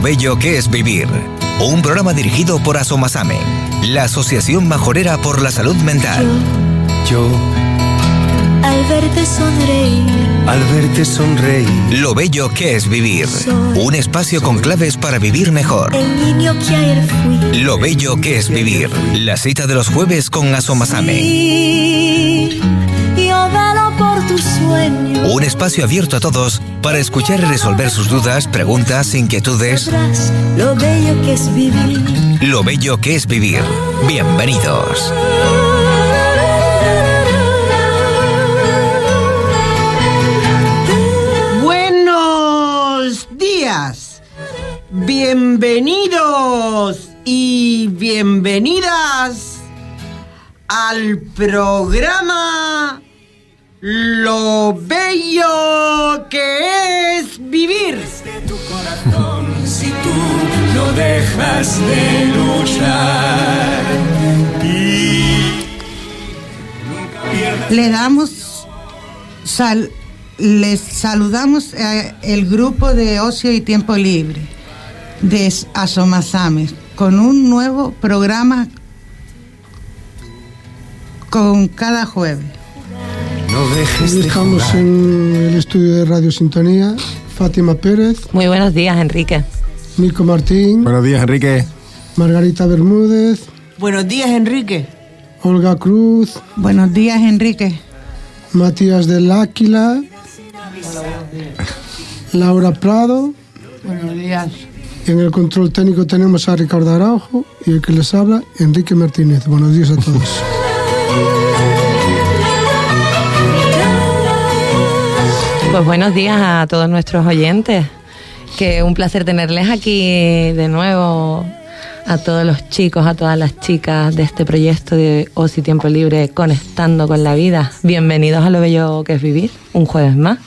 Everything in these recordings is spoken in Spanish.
Lo Bello que es Vivir. Un programa dirigido por Asomasame, la Asociación Majorera por la Salud Mental. Yo, al verte sonreír, al verte sonreír, Lo Bello que es Vivir. Un espacio con claves para vivir mejor. el niño que ayer fui. Lo Bello que es Vivir. La cita de los jueves con Asomasame. Y yo por tus sueños. Un espacio abierto a todos para escuchar y resolver sus dudas, preguntas, inquietudes. Lo bello que es vivir. Lo Bello que es Vivir. Bienvenidos. Buenos días, bienvenidos y bienvenidas al programa Lo Bello que es Vivir. si tú no dejas de luchar y Le damos sal- les saludamos a el grupo de ocio y tiempo libre de Asomasame con un nuevo programa con cada jueves. No dejes de Estamos jugar. en el estudio de Radio Sintonía. Fátima Pérez, Muy buenos días, Enrique. Mico Martín, Buenos días, Enrique. Margarita Bermúdez, Buenos días, Enrique. Olga Cruz, Buenos días, Enrique. Matías del Áquila, Laura Prado. Buenos días. Y en el control técnico tenemos a Ricardo Araujo y el que les habla, Enrique Martínez. Buenos días a todos. Pues buenos días a todos nuestros oyentes. Que un placer tenerles aquí de nuevo a todos los chicos, a todas las chicas de este proyecto de y Tiempo Libre Conectando con la Vida. Bienvenidos a lo bello que es vivir, un jueves más.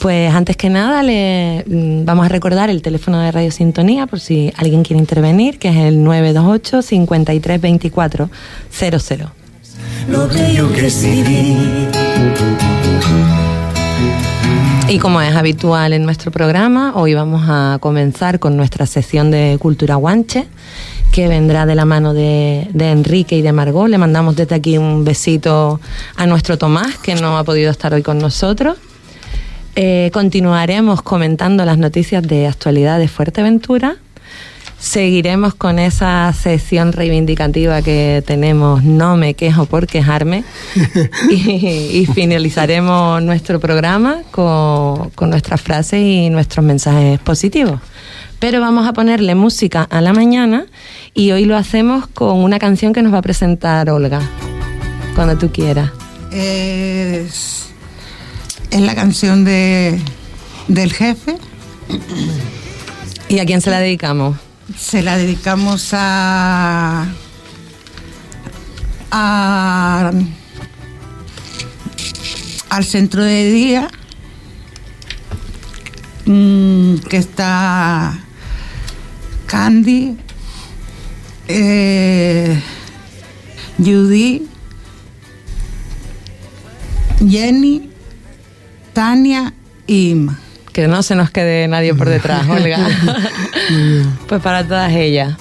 Pues antes que nada le mm, vamos a recordar el teléfono de Radio Sintonía por si alguien quiere intervenir, que es el 928 53 24 00. lo bello que es vivir Y como es habitual en nuestro programa, hoy vamos a comenzar con nuestra sesión de Cultura Guanche, que vendrá de la mano de, Enrique y de Margot. Le mandamos desde aquí un besito a nuestro Tomás, que no ha podido estar hoy con nosotros. Eh, continuaremos comentando las noticias de actualidad de Fuerteventura. Seguiremos con esa sesión reivindicativa que tenemos, no me quejo por quejarme. y, y finalizaremos nuestro programa con, con nuestras frases y nuestros mensajes positivos. Pero vamos a ponerle música a la mañana y hoy lo hacemos con una canción que nos va a presentar Olga, cuando tú quieras. Es, es la canción de, del jefe. ¿Y a quién se la dedicamos? Se la dedicamos a, al centro de día mm, que está Candy, eh, Judy, Jenny, Tania y. Que no se nos quede nadie por detrás, Olga. pues para todas ellas.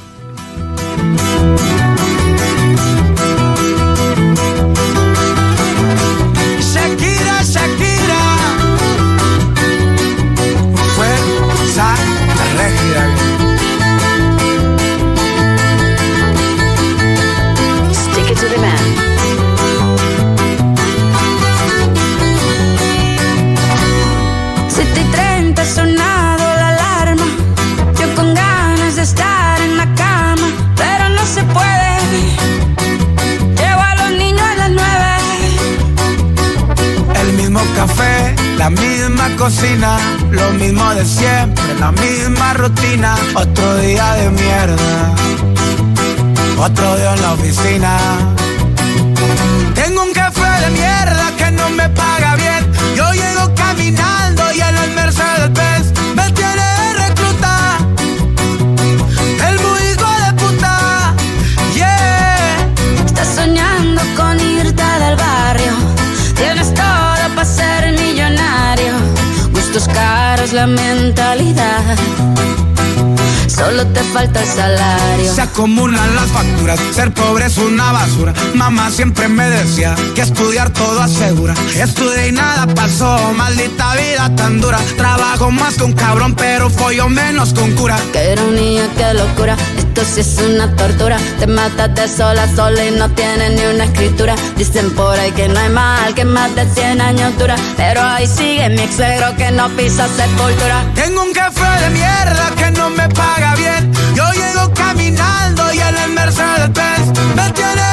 A los niños a las nueve. El mismo café, la misma cocina, lo mismo de siempre, la misma rutina. Otro día de mierda, otro día en la oficina. Tengo un café de mierda que no me paga Gustos caros, la mentalidad. Solo te falta el salario. Se acumulan las facturas, ser pobre es una basura. Mamá siempre me decía que estudiar todo asegura. Estudié y nada pasó, maldita vida tan dura. Trabajo más que un cabrón, pero follo menos con cura. Que niño, qué locura. Esto sí es una tortura. Te matas de sola a sola y no tienes ni una escritura. Dicen por ahí que no hay mal, que más de 100 años dura. Pero ahí sigue mi ex que no pisa sepultura. Tengo un jefe de mierda que no me paga bien. Yo llego caminando y en el Mercedes Benz me tiene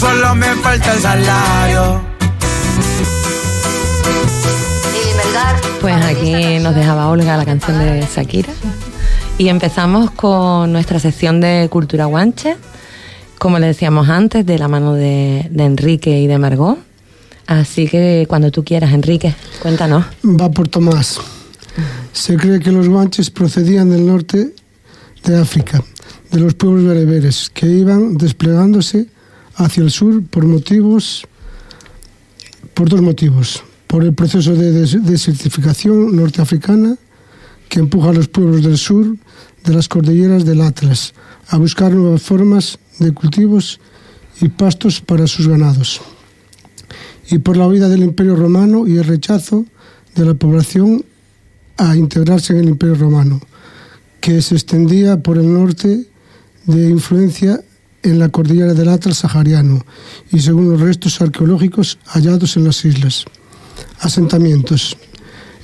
Solo me falta el salario. Pues aquí nos dejaba Olga la canción de Shakira. Y empezamos con nuestra sección de Cultura Guanche, como le decíamos antes, de la mano de, de Enrique y de Margot. Así que cuando tú quieras, Enrique, cuéntanos. Va por Tomás. Se cree que los guanches procedían del norte de África, de los pueblos bereberes, que iban desplegándose hacia el sur por motivos, por dos motivos. Por el proceso de des- desertificación norteafricana que empuja a los pueblos del sur de las cordilleras del Atlas a buscar nuevas formas de cultivos y pastos para sus ganados y por la huida del Imperio Romano y el rechazo de la población a integrarse en el Imperio Romano, que se extendía por el norte de influencia en la cordillera del Atlas sahariano y según los restos arqueológicos hallados en las islas. Asentamientos.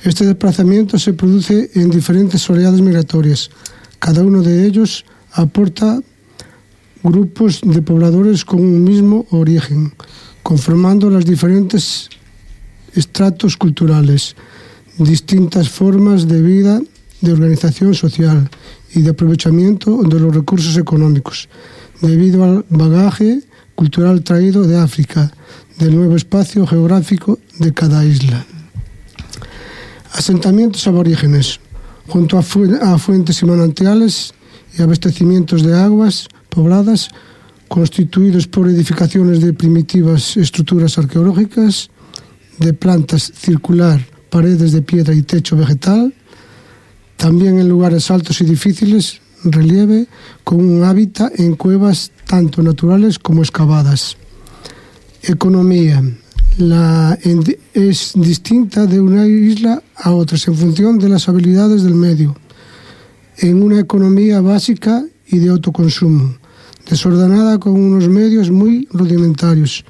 Este desplazamiento se produce en diferentes oleadas migratorias. Cada uno de ellos aporta grupos de pobladores con un mismo origen, conformando las diferentes estratos culturales, distintas formas de vida, de organización social y de aprovechamiento de los recursos económicos, debido al bagaje cultural traído de África, del nuevo espacio geográfico de cada isla. Asentamientos aborígenes, junto a, a fuentes y manantiales y abastecimientos de aguas pobladas, constituidos por edificaciones de primitivas estructuras arqueológicas, de plantas circular, paredes de piedra y techo vegetal, también en lugares altos y difíciles, relieve, con un hábitat en cuevas tanto naturales como excavadas. Economía. La, es distinta de una isla a otras en función de las habilidades del medio, en una economía básica y de autoconsumo, desordenada con unos medios muy rudimentarios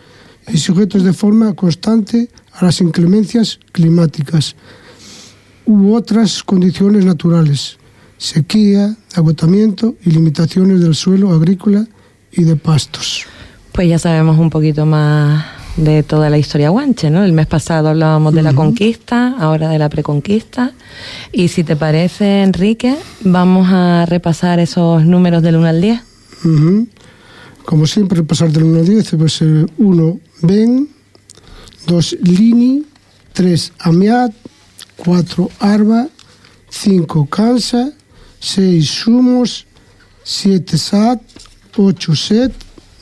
y sujetos de forma constante a las inclemencias climáticas u otras condiciones naturales, sequía, agotamiento y limitaciones del suelo agrícola y de pastos. Pues ya sabemos un poquito más de toda la historia guanche, ¿no? El mes pasado hablábamos de la conquista, ahora de la preconquista. Y si te parece, Enrique, vamos a repasar esos números del 1 al 10. Ujú. Como siempre, pasar del 1 al 10, pues 1 Ben, 2 Lini, 3 Amiat, 4 Arba, 5 Kansa, 6 Sumos, 7 Sat, 8 Set,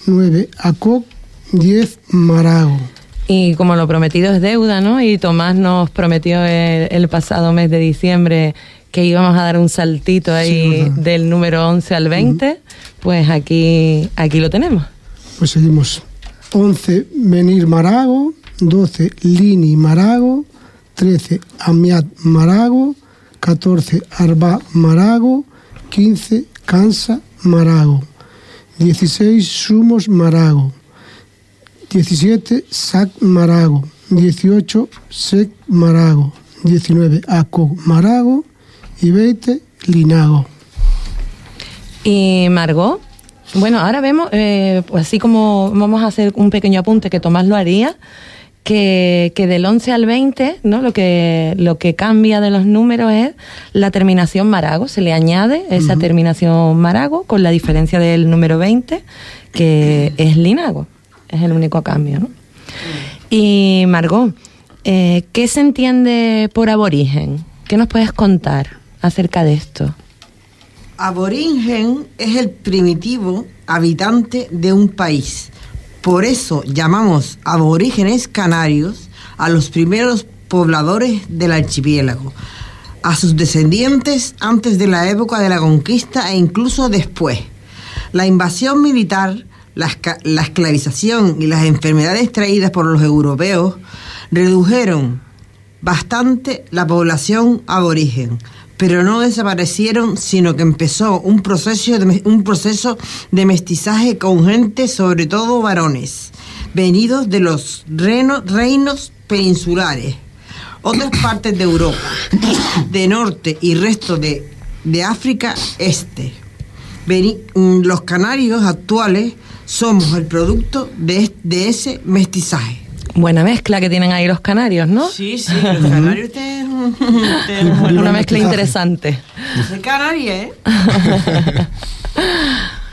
9 Akok, 10 Marago. Y como lo prometido es deuda, ¿no? Y Tomás nos prometió el, el pasado mes de diciembre que íbamos a dar un saltito ahí del número 11 al 20, pues aquí, aquí lo tenemos. Pues seguimos. 11 Menir Marago, 12 Lini Marago, 13 Amiat Marago, 14 Arba Marago, 15 Kansa Marago, 16 Sumos Marago, 17 Sac Marago, 18 Sec Marago, 19 Aco Marago y 20 Linago. Y Margot, Bueno, ahora vemos, eh, así como vamos a hacer un pequeño apunte que Tomás lo haría, que, que del 11 al 20, ¿no? Lo que, lo que cambia de los números es la terminación marago. Se le añade esa terminación marago con la diferencia del número 20, que es linago. Es el único cambio, ¿no? Y Margot, eh, ¿qué se entiende por aborigen? ¿Qué nos puedes contar acerca de esto? Aborigen es el primitivo habitante de un país. Por eso llamamos aborígenes canarios a los primeros pobladores del archipiélago, a sus descendientes antes de la época de la conquista e incluso después. La invasión militar, la, la esclavización y las enfermedades traídas por los europeos redujeron bastante la población aborigen, pero no desaparecieron, sino que empezó un proceso de, un proceso de mestizaje con gente, sobre todo varones, venidos de los reno- reinos peninsulares, otras partes de Europa, de norte y resto de, de África este. Veni- mm, los canarios actuales somos el producto de, de ese mestizaje. Buena mezcla que tienen ahí los canarios, ¿no? Sí, sí, los canarios buena Una mezcla interesante. De Canarias, ¿eh?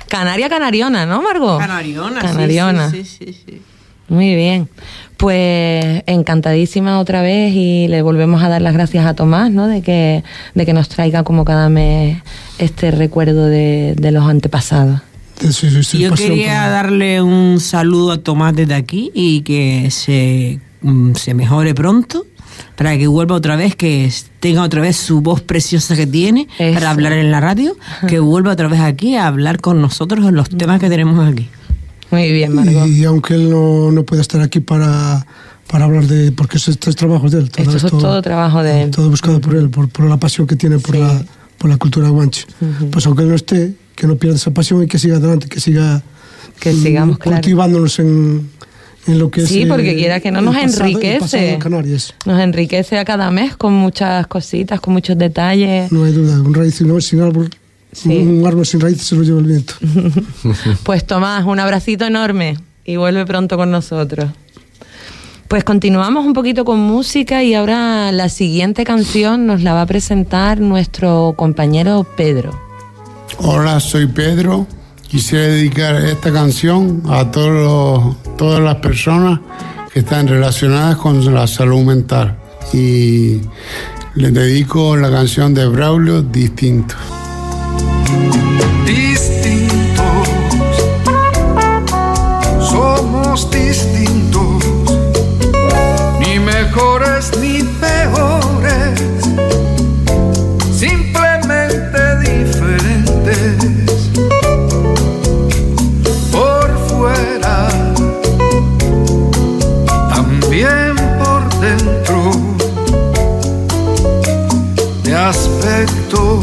Canaria canariona, ¿no, Margot? Canariona, sí, Canariona. Sí, sí, sí, sí. Muy bien. Pues encantadísima otra vez y le volvemos a dar las gracias a Tomás, ¿no? De que, de que nos traiga como cada mes este recuerdo de, de los antepasados. Yo quería darle un saludo a Tomás desde aquí y que se, mm, se mejore pronto para que vuelva otra vez, que tenga otra vez su voz preciosa que tiene Eso. para hablar en la radio, que vuelva otra vez aquí a hablar con nosotros en los temas que tenemos aquí. Muy bien, Margot. Y aunque él no, no pueda estar aquí para, para hablar de... Porque eso- esto es trabajo de él. todo Esto es todo trabajo de él. Todo buscado por él, por, por la pasión que tiene por, Sí. la, por la cultura guanche. Pues aunque él no esté, que no pierda esa pasión y que siga adelante, que siga Que mm, sigamos, claro. cultivándonos en, en lo que es... Sí, eh, porque quiera que no nos pasado- enriquece. Nos enriquece a cada mes con muchas cositas, con muchos detalles. No hay duda, un raíz no, sin árbol, Sí. un árbol sin raíces se lo lleva el viento. Pues Tomás, un abracito enorme y vuelve pronto con nosotros. Pues continuamos un poquito con música y ahora la siguiente canción nos la va a presentar nuestro compañero Pedro. Hola, soy Pedro. Quisiera dedicar esta canción a todos los- todas las personas que están relacionadas con la salud mental. Y les dedico la canción de Braulio, Distinto. Aspecto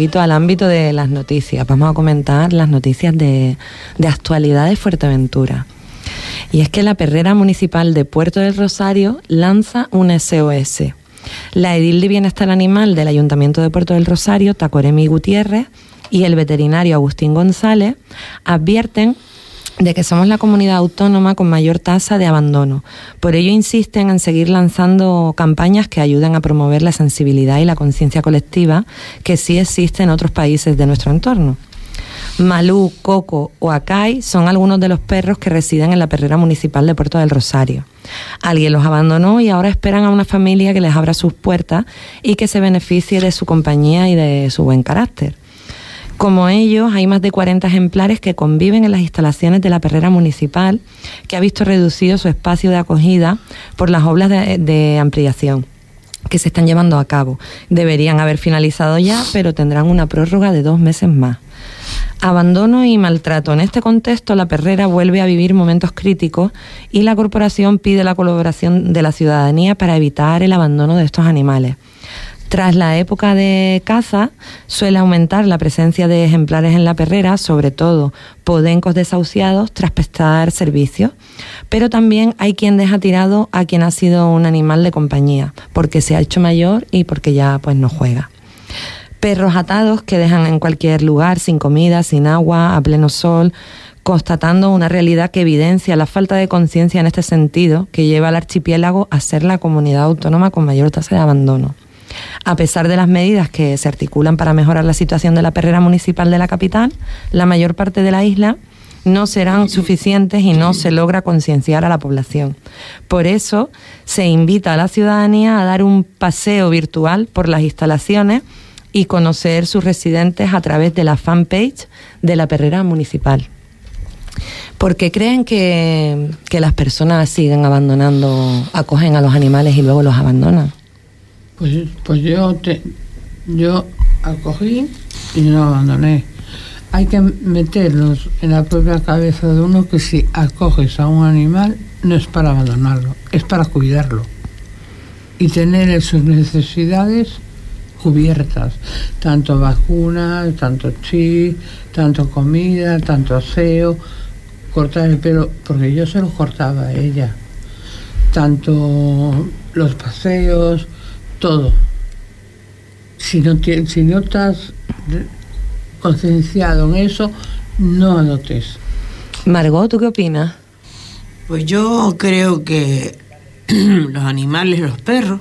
poquito al ámbito de las noticias. Vamos a comentar las noticias de, de actualidad de Fuerteventura. Y es que la perrera municipal de Puerto del Rosario lanza un SOS. La edil de bienestar animal del Ayuntamiento de Puerto del Rosario, Tacoremi Gutiérrez, y el veterinario Agustín González advierten de que somos la comunidad autónoma con mayor tasa de abandono. Por ello insisten en seguir lanzando campañas que ayuden a promover la sensibilidad y la conciencia colectiva que sí existe en otros países de nuestro entorno. Malú, Coco o Acai son algunos de los perros que residen en la perrera municipal de Puerto del Rosario. Alguien los abandonó y ahora esperan a una familia que les abra sus puertas y que se beneficie de su compañía y de su buen carácter. Como ellos, hay más de 40 ejemplares que conviven en las instalaciones de la perrera municipal, que ha visto reducido su espacio de acogida por las obras de, de ampliación que se están llevando a cabo. Deberían haber finalizado ya, pero tendrán una prórroga de dos meses más. Abandono y maltrato. En este contexto, la perrera vuelve a vivir momentos críticos y la corporación pide la colaboración de la ciudadanía para evitar el abandono de estos animales. Tras la época de caza, suele aumentar la presencia de ejemplares en la perrera, sobre todo podencos desahuciados, tras prestar servicios. Pero también hay quien deja tirado a quien ha sido un animal de compañía, porque se ha hecho mayor y porque ya pues no juega. Perros atados que dejan en cualquier lugar, sin comida, sin agua, a pleno sol, constatando una realidad que evidencia la falta de conciencia en este sentido que lleva al archipiélago a ser la comunidad autónoma con mayor tasa de abandono. A pesar de las medidas que se articulan para mejorar la situación de la perrera municipal de la capital, la mayor parte de la isla no serán suficientes y no se logra concienciar a la población. Por eso se invita a la ciudadanía a dar un paseo virtual por las instalaciones y conocer sus residentes a través de la fanpage de la perrera municipal. Porque creen que, que las personas siguen abandonando, acogen a los animales y luego los abandonan. Pues, pues yo, te, yo acogí y no abandoné. Hay que meternos en la propia cabeza de uno que si acoges a un animal no es para abandonarlo, es para cuidarlo. Y tener sus necesidades cubiertas, tanto vacunas, tanto chi, tanto comida, tanto aseo, cortar el pelo, porque yo se lo cortaba a ella, tanto los paseos, todo. Si no, tien- si no estás de- concienciado en eso, no adoptes. Margot, ¿tú qué opinas? Pues yo creo que los animales, los perros,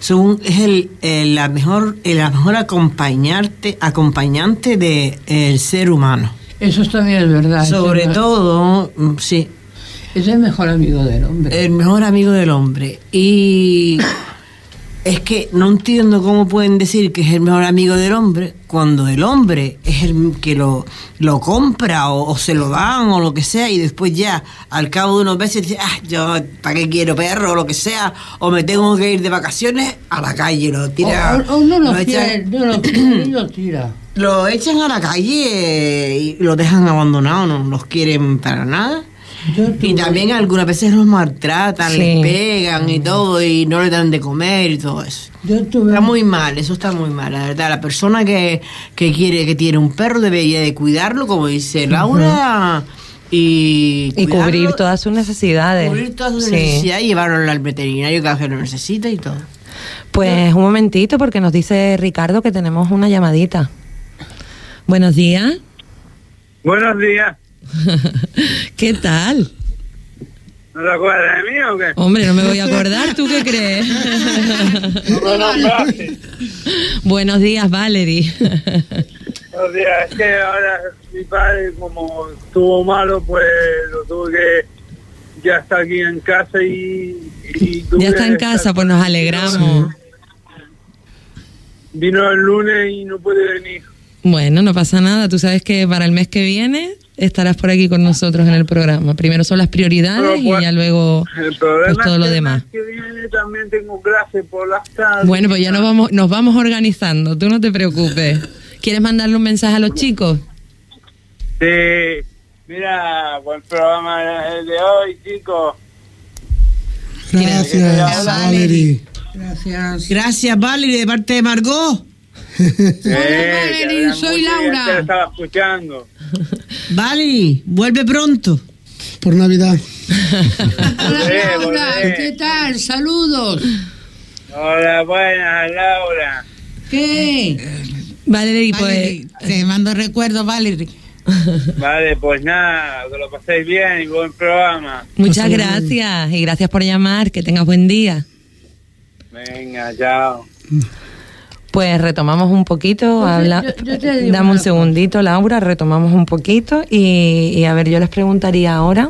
son, es el, el- la mejor, el- la mejor acompañarte, acompañante del ser humano. Eso también es verdad. Sobre es todo, mm, sí. Es el mejor amigo del hombre. El mejor amigo del hombre. Y es que no entiendo cómo pueden decir que es el mejor amigo del hombre cuando el hombre es el que lo, lo compra o, o se lo dan o lo que sea y después ya al cabo de unos meses dice, ah, yo para qué quiero perro o lo que sea o me tengo que ir de vacaciones a la calle, lo tira. O, o no lo, lo echan- quiere, no lo lo tira. lo echan a la calle y lo dejan abandonado, no los quieren para nada. Y también algunas veces los maltratan, Sí. les pegan y todo, y no le dan de comer y todo eso. Está muy mal, eso está muy mal, la verdad. La persona que, que quiere, que tiene un perro debería de cuidarlo, como dice Laura, y, Y cubrir todas sus necesidades. cubrir todas sus Sí. necesidades y llevarlo al veterinario cada vez que lo necesita y todo. Pues un momentito, porque nos dice Ricardo que tenemos una llamadita. Buenos días. Buenos días. ¿Qué tal? ¿No te acuerdas de mí o qué? Hombre, no me voy a acordar, ¿tú qué crees? Buenos días, Valerie. Buenos días. Es que ahora mi padre, como estuvo malo, pues lo tuve que... Ya está aquí en casa y... y Ya está en casa, pues nos alegramos. Vino el lunes y no pude venir. Bueno, no pasa nada. Tú sabes que para el mes que viene estarás por aquí con nosotros en el programa. Primero son las prioridades y pues, ya luego pues todo lo demás. que viene también tengo clase por las tardes. Bueno, pues ya nos vamos, nos vamos organizando, tú no te preocupes. ¿Quieres mandarle un mensaje a los chicos? Sí. Mira, buen programa el de hoy, chicos. Gracias, Valerie. Gracias. Gracias, Valerie, de parte de Margot. Valerie, soy Laura. Te estaba escuchando. Valerie, vuelve pronto. Por Navidad. Hola, Laura. ¿Qué tal? Saludos. Hola, buenas, Laura. ¿Qué? Valerie, pues... Te mando recuerdos, Valerie. Vale, pues nada, que lo paséis bien y buen programa. Muchas gracias y gracias por llamar, que tengas buen día. Venga, chao. Pues retomamos un poquito, Pues habla- yo- yo dame un segundito, Laura, retomamos un poquito y, y a ver, yo les preguntaría ahora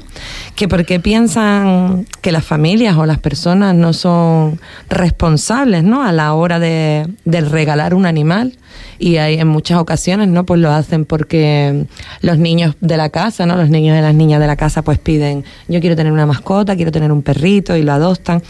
que por qué piensan que las familias o las personas no son responsables, ¿no? A la hora de, de regalar un animal y hay en muchas ocasiones, ¿no? Pues lo hacen porque los niños de la casa, ¿no? Los niños y las niñas de la casa pues piden, yo quiero tener una mascota, quiero tener un perrito y lo adoptan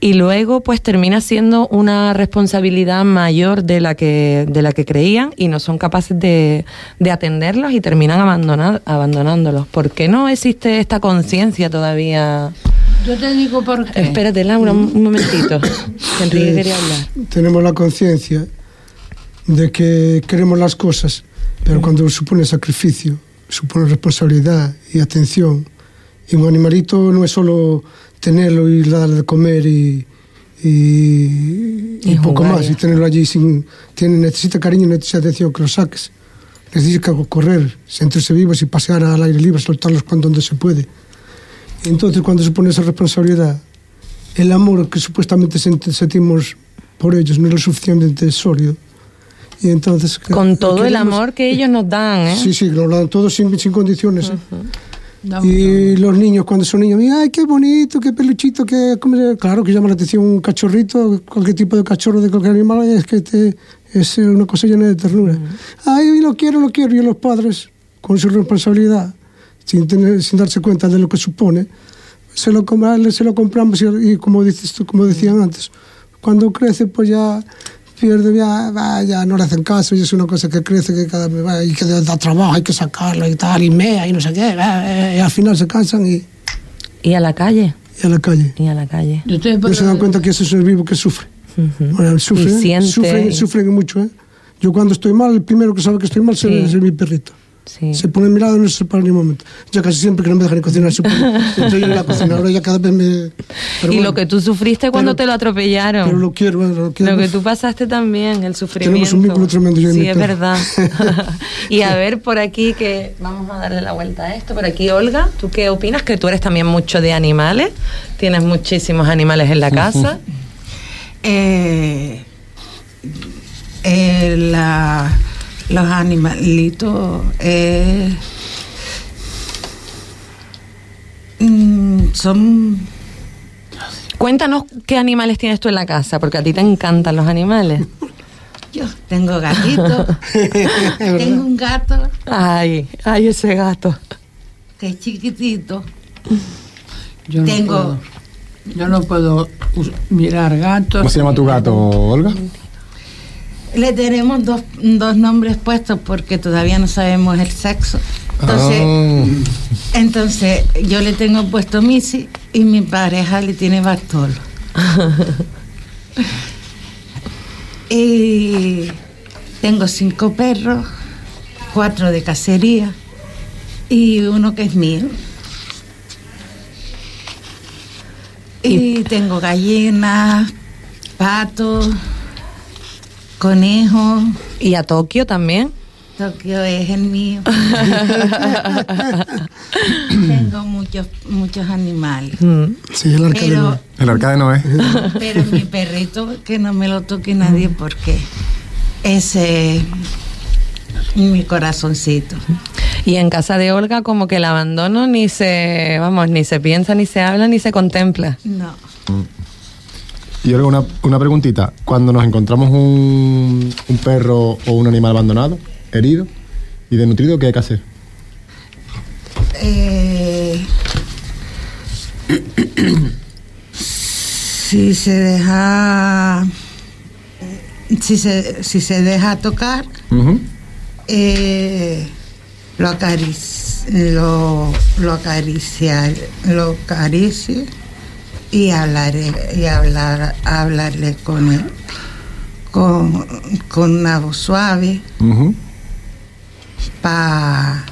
y luego pues termina siendo una responsabilidad mayor de la que de la que creían y no son capaces de, de atenderlos y terminan abandonar, abandonándolos. ¿Por qué no existe esta conciencia todavía? Yo te digo por qué. Espérate, Laura, un, un momentito. que Enrique quería hablar. Tenemos la conciencia de que queremos las cosas, pero cuando supone sacrificio, supone responsabilidad y atención. Y un animalito no es solo tenerlo y darle de comer y, y, Y y poco jugar, más, ya y tenerlo allí sin... Tiene, necesita cariño, necesita atención, que lo saques. Necesita correr, sentirse vivos y pasear al aire libre, soltarlos cuando donde se puede. Y entonces cuando supone esa responsabilidad, el amor que supuestamente sent- sentimos por ellos no es lo suficientemente sólido. Y entonces, Con todo el amor que ellos nos dan, ¿eh? Sí, sí, lo dan todo sin, sin condiciones. ¿eh? Dame Y los niños, cuando son niños, ay, qué bonito, qué peluchito, qué... ¿cómo se-?". Claro que llama la atención un cachorrito, cualquier tipo de cachorro de cualquier animal, es que te- es una cosa llena de ternura. Ay, lo quiero, lo quiero. Y los padres, con su responsabilidad, sin, tener, sin darse cuenta de lo que supone, se lo, se lo compramos y, y como, dices tú, como decían antes, cuando crece pues ya pierde, ya, ya no le hacen caso y es una cosa que crece que cada vez y que da trabajo, hay que sacarlo y tal, y mea y no sé qué, va, y al final se cansan y, Y a la calle. y a la calle. Y a la calle. Yo No se dan cuenta que ese es el vivo que sufre. Bueno, sufre, Y ¿eh? siente. sufren, sufren mucho. ¿eh? Yo cuando estoy mal, el primero que sabe que estoy mal Sí. es mi perrito. Sí. Se pone a mi lado y no se separa ni un momento. Ya casi siempre que no me dejan cocinar, se pone, yo en la cocina. Ahora ya cada vez me... pero y bueno, lo que tú sufriste cuando pero- te lo atropellaron. Pero lo quiero, bueno, lo quiero. Lo que tú pasaste también, el sufrimiento. Tenemos un vínculo tremendo yo Sí, es perro. verdad. y a ver, por aquí que vamos a darle la vuelta a esto. Por aquí, Olga, ¿tú qué opinas? Que tú eres también mucho de animales. Tienes muchísimos animales en la casa. Eh, eh, la- los animalitos eh, mm, son Cuéntanos qué animales tienes tú en la casa, porque a ti te encantan los animales. yo tengo gatitos tengo un gato Ay, ay, ese gato. que es chiquitito Yo no Tengo- puedo. Yo no puedo mirar gatos. ¿Cómo se llama tu gato, Olga? Le tenemos dos, dos nombres puestos porque todavía no sabemos el sexo Entonces, Ah. entonces yo le tengo puesto Missy y mi pareja le tiene Bartolo. y tengo cinco perros, cuatro de cacería y uno que es mío. Y tengo gallinas, patos, conejos. ¿Y a Tokio también? Tokio es el mío. Tengo muchos muchos animales. Sí, el arca de Pero- Noé. El arca de Noé. Pero mi perrito, que no me lo toque nadie porque ese es mi corazoncito. Y en casa de Olga como que el abandono ni se, vamos, ni se piensa, ni se habla, ni se contempla. No. Y ahora una, una preguntita. Cuando nos encontramos un, un perro o un animal abandonado, herido y desnutrido, ¿qué hay que hacer? Eh, si se deja si se, si se deja tocar eh, lo acaricia lo, lo acaricia lo acaricie y hablaré y hablar hablarle con él con, con una voz suave para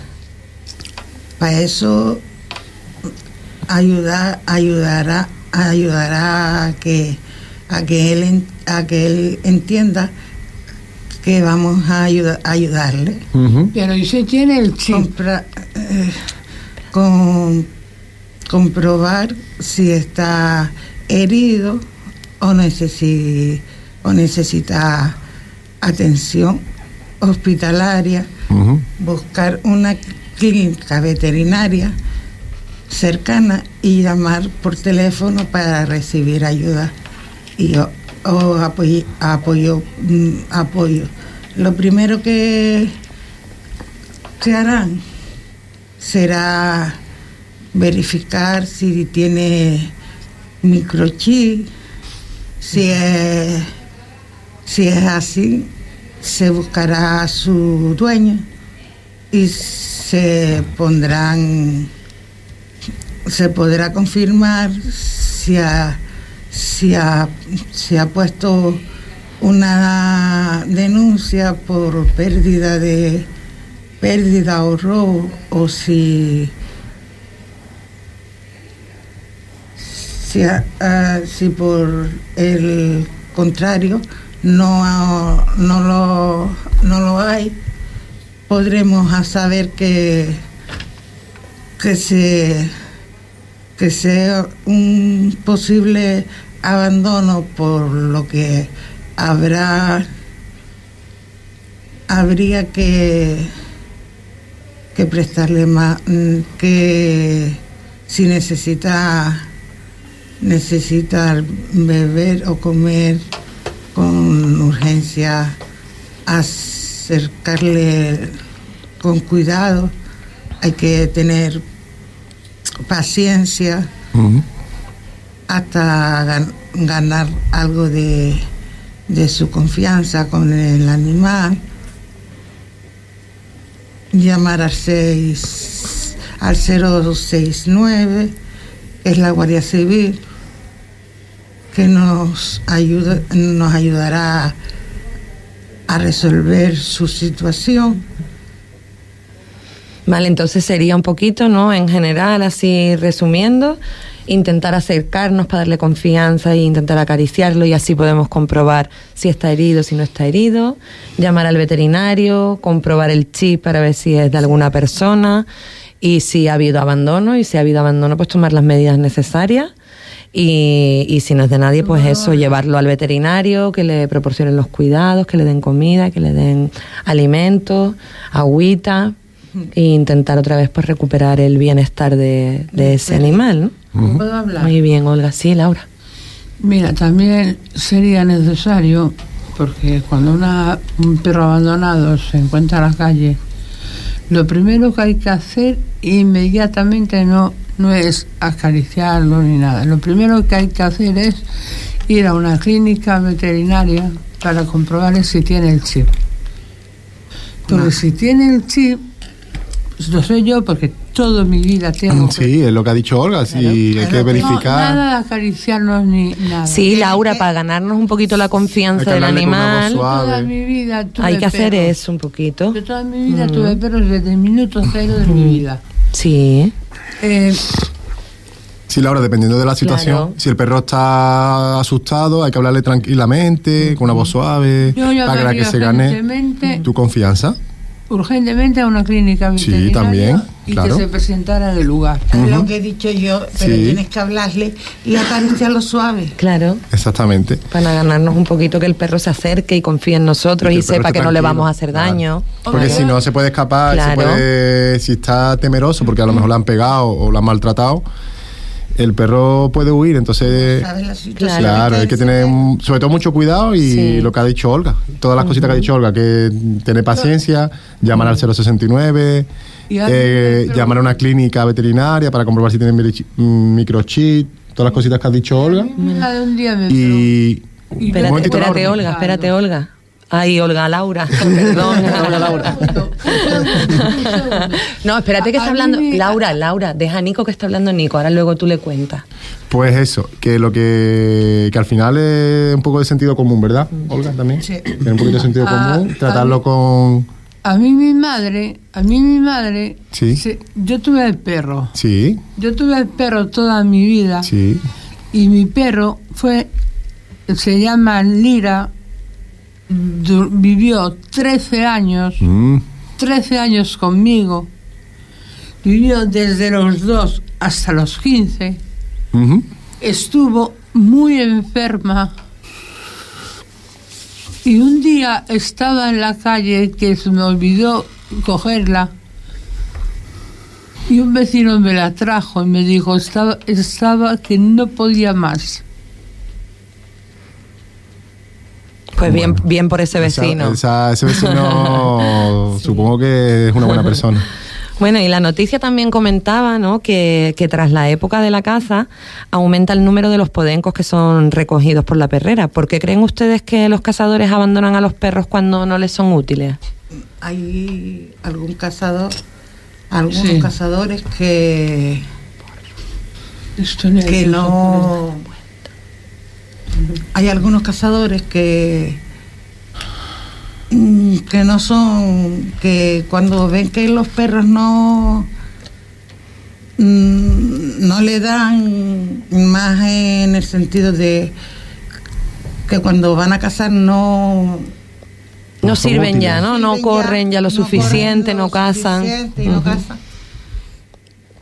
para eso ayudar ayudará ayudará a que a que él a que él entienda que vamos a ayuda- ayudarle. Pero ¿y si tiene el chip? Compra- eh, con, comprobar si está herido o, necesi- o necesita atención hospitalaria buscar una clínica veterinaria cercana y llamar por teléfono para recibir ayuda y o, o apoyo, apoyo, mm, apoyo. Lo primero que se harán será verificar si tiene microchip, si es, si es así, se buscará a su dueño y se pondrán, se podrá confirmar si ha, si ha, si ha puesto una denuncia por pérdida de pérdida o robo o si si, ah, si por el contrario no, no, lo, no lo hay, podremos a saber que, que, se, que sea un posible abandono por lo que habrá habría que que prestarle más que si necesita necesita beber o comer con urgencia acercarle con cuidado. Hay que tener paciencia hasta gan- ganar algo de, de su confianza con el animal. Llamar al 6 al 069 que es la Guardia Civil que nos ayuda nos ayudará a resolver su situación. Vale, entonces sería un poquito, ¿no? En general, así resumiendo, intentar acercarnos para darle confianza e intentar acariciarlo y así podemos comprobar si está herido, si no está herido, llamar al veterinario, comprobar el chip para ver si es de alguna persona. Y si ha habido abandono y si ha habido abandono pues tomar las medidas necesarias y, y si no es de nadie pues eso, llevarlo al veterinario, que le proporcionen los cuidados, que le den comida, que le den alimentos, agüita e intentar otra vez pues recuperar el bienestar de, de ese animal, ¿no? ¿Puedo hablar? Muy bien, Olga. Sí, Laura. Mira, también sería necesario, porque cuando una, un perro abandonado se encuentra en la calle, lo primero que hay que hacer inmediatamente no, no es acariciarlo ni nada. Lo primero que hay que hacer es ir a una clínica veterinaria para comprobar si tiene el chip. Porque si tiene el chip, lo sé yo porque toda mi vida tengo. Sí, es lo que ha dicho Olga, sí, hay que No, verificar. nada de acariciarnos ni nada. Sí, Laura, para ganarnos un poquito la confianza que del animal. Toda mi vida tuve hay que hacer perros. eso un poquito. De toda mi vida Mm. tuve perros desde el minuto cero de mi vida. Sí. Eh, Sí, Laura, dependiendo de la situación. Claro. Si el perro está asustado, hay que hablarle tranquilamente, con una voz suave, yo para que se gane tu confianza. urgentemente a una clínica Sí, veterinaria también, y claro. que se presentara en el lugar. Es lo que he dicho yo, pero Sí. tienes que hablarle y acariciarlo suave. Claro. Exactamente. Para ganarnos un poquito que el perro se acerque y confíe en nosotros Y sepa que no le vamos a hacer claro. daño. Porque si no se puede escapar, se Claro. puede, si está temeroso porque a lo mejor le han pegado o lo han maltratado, el perro puede huir. Entonces, ¿Sabes la situación? claro, hay que tener sobre todo mucho cuidado y Sí. lo que ha dicho Olga, todas las cositas que ha dicho Olga, que tener paciencia, llamar al 069, Y ahora- eh, llamar a una clínica veterinaria para comprobar si tienen mm, microchip, todas las cositas que ha dicho Olga. Y un Espérate, momentito, espérate. Olga, espérate, Olga. Ay, Olga, Laura, perdón, Olga, Laura. no, espérate que está hablando. Laura, Laura, deja a Nico que está hablando Nico, ahora luego tú le cuentas. Pues eso, que lo que, que al final es un poco de sentido común, ¿verdad? Olga también. Sí. Tiene un poquito de sentido Ah, común, tratarlo con... A mí mi madre, a mí mi madre, Sí. se- yo tuve el perro. Sí, Yo tuve el perro toda mi vida sí. y mi perro fue, se llama Lira, du- vivió 13 años, Mm, 13 años conmigo, vivió desde los 2 hasta los 15, ujú. estuvo muy enferma y un día estaba en la calle que se me olvidó cogerla y un vecino me la trajo y me dijo estaba, estaba que no podía más. Pues bien, bien por ese vecino. esa- ese vecino supongo que es una buena persona. Bueno, y la noticia también comentaba ¿no? que, que tras la época de la caza aumenta el número de los podencos que son recogidos por la perrera. ¿Por qué creen ustedes que los cazadores abandonan a los perros cuando no les son útiles? Hay algún cazador, algunos Sí. cazadores que, Esto que no... Hay algunos cazadores que que no son que cuando ven que los perros no mm, no le dan más en el sentido de que cuando van a cazar no No sirven ya, ¿no? No corren ya lo suficiente, no cazan. suficiente y no cazan.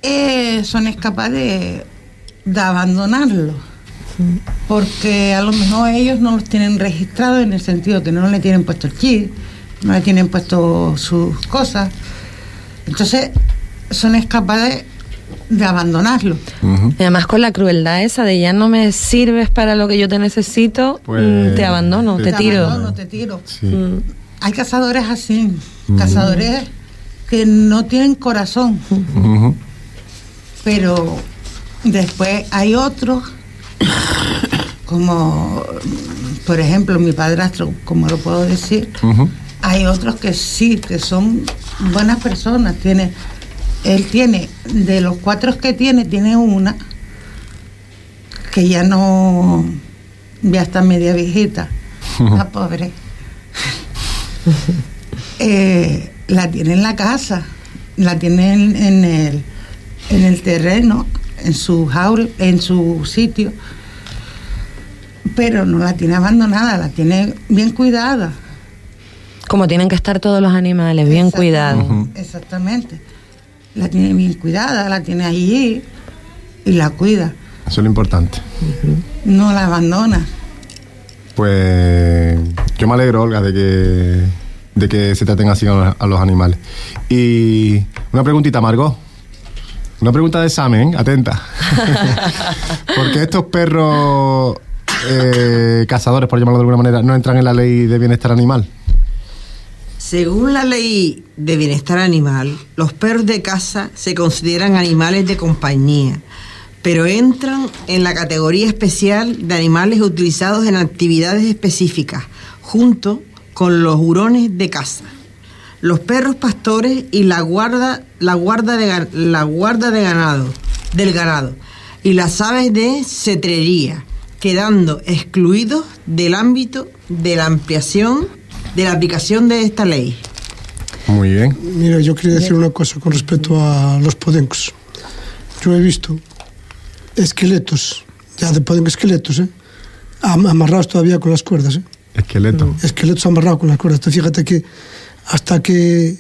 Eh, son capaces de, de abandonarlo. Porque a lo mejor ellos no los tienen registrados en el sentido que no le tienen puesto el chip, no le tienen puesto sus cosas. Entonces, son capaces de abandonarlo. Y además con la crueldad esa de ya no me sirves para lo que yo te necesito, Pues, te abandono, te, tiro. abandono, te tiro. Mm. Hay cazadores así, cazadores que no tienen corazón, pero después hay otros, como por ejemplo mi padrastro, como lo puedo decir, hay otros que sí, que son buenas personas. Tiene, él tiene, de los cuatro que tiene, tiene una que ya no, ya está media viejita, la pobre. Eh, la tiene en la casa, la tiene en, en el, en el terreno, en su jaula, en su sitio, pero no la tiene abandonada, la tiene bien cuidada. Como tienen que estar todos los animales, bien cuidados. Exactamente. La tiene bien cuidada, la tiene allí y la cuida. Eso es lo importante. No la abandona. Pues yo me alegro, Olga, de que, de que se traten así a los, a los animales. Y una preguntita, Margot. Una pregunta de examen, atenta. Porque estos perros eh, cazadores, por llamarlo de alguna manera, no entran en la ley de bienestar animal. Según la ley de bienestar animal, los perros de caza se consideran animales de compañía, pero entran en la categoría especial de animales utilizados en actividades específicas, junto con los hurones de caza. Los perros pastores y la guarda, la guarda, de, la guarda de ganado, del ganado, y las aves de cetrería, quedando excluidos del ámbito de la ampliación, de la aplicación de esta ley. Muy bien. Mira, yo quería decir una cosa con respecto a los podencos. Yo he visto esqueletos, ya de podenco esqueletos, ¿eh? Am- amarrados todavía con las cuerdas. ¿eh? Esqueleto. Esqueletos amarrados con las cuerdas. Tú fíjate que hasta que,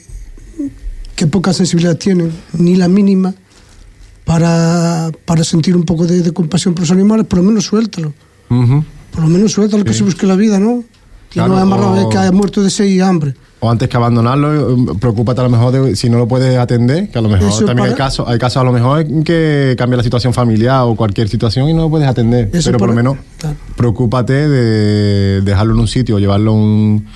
que poca sensibilidad tienen, ni la mínima, para, para sentir un poco de, de compasión por los animales, por lo menos suéltalo. Ujú. Por lo menos suéltalo que se busque la vida, ¿no? Y Claro, no amarrado o- que haya muerto de sed y hambre. O antes que abandonarlo, eh, preocúpate a lo mejor de si no lo puedes atender, que a lo mejor Eso también hay casos, hay casos a lo mejor en que cambia la situación familiar o cualquier situación y no lo puedes atender. Eso Pero por lo menos preocúpate de dejarlo en un sitio, llevarlo a un-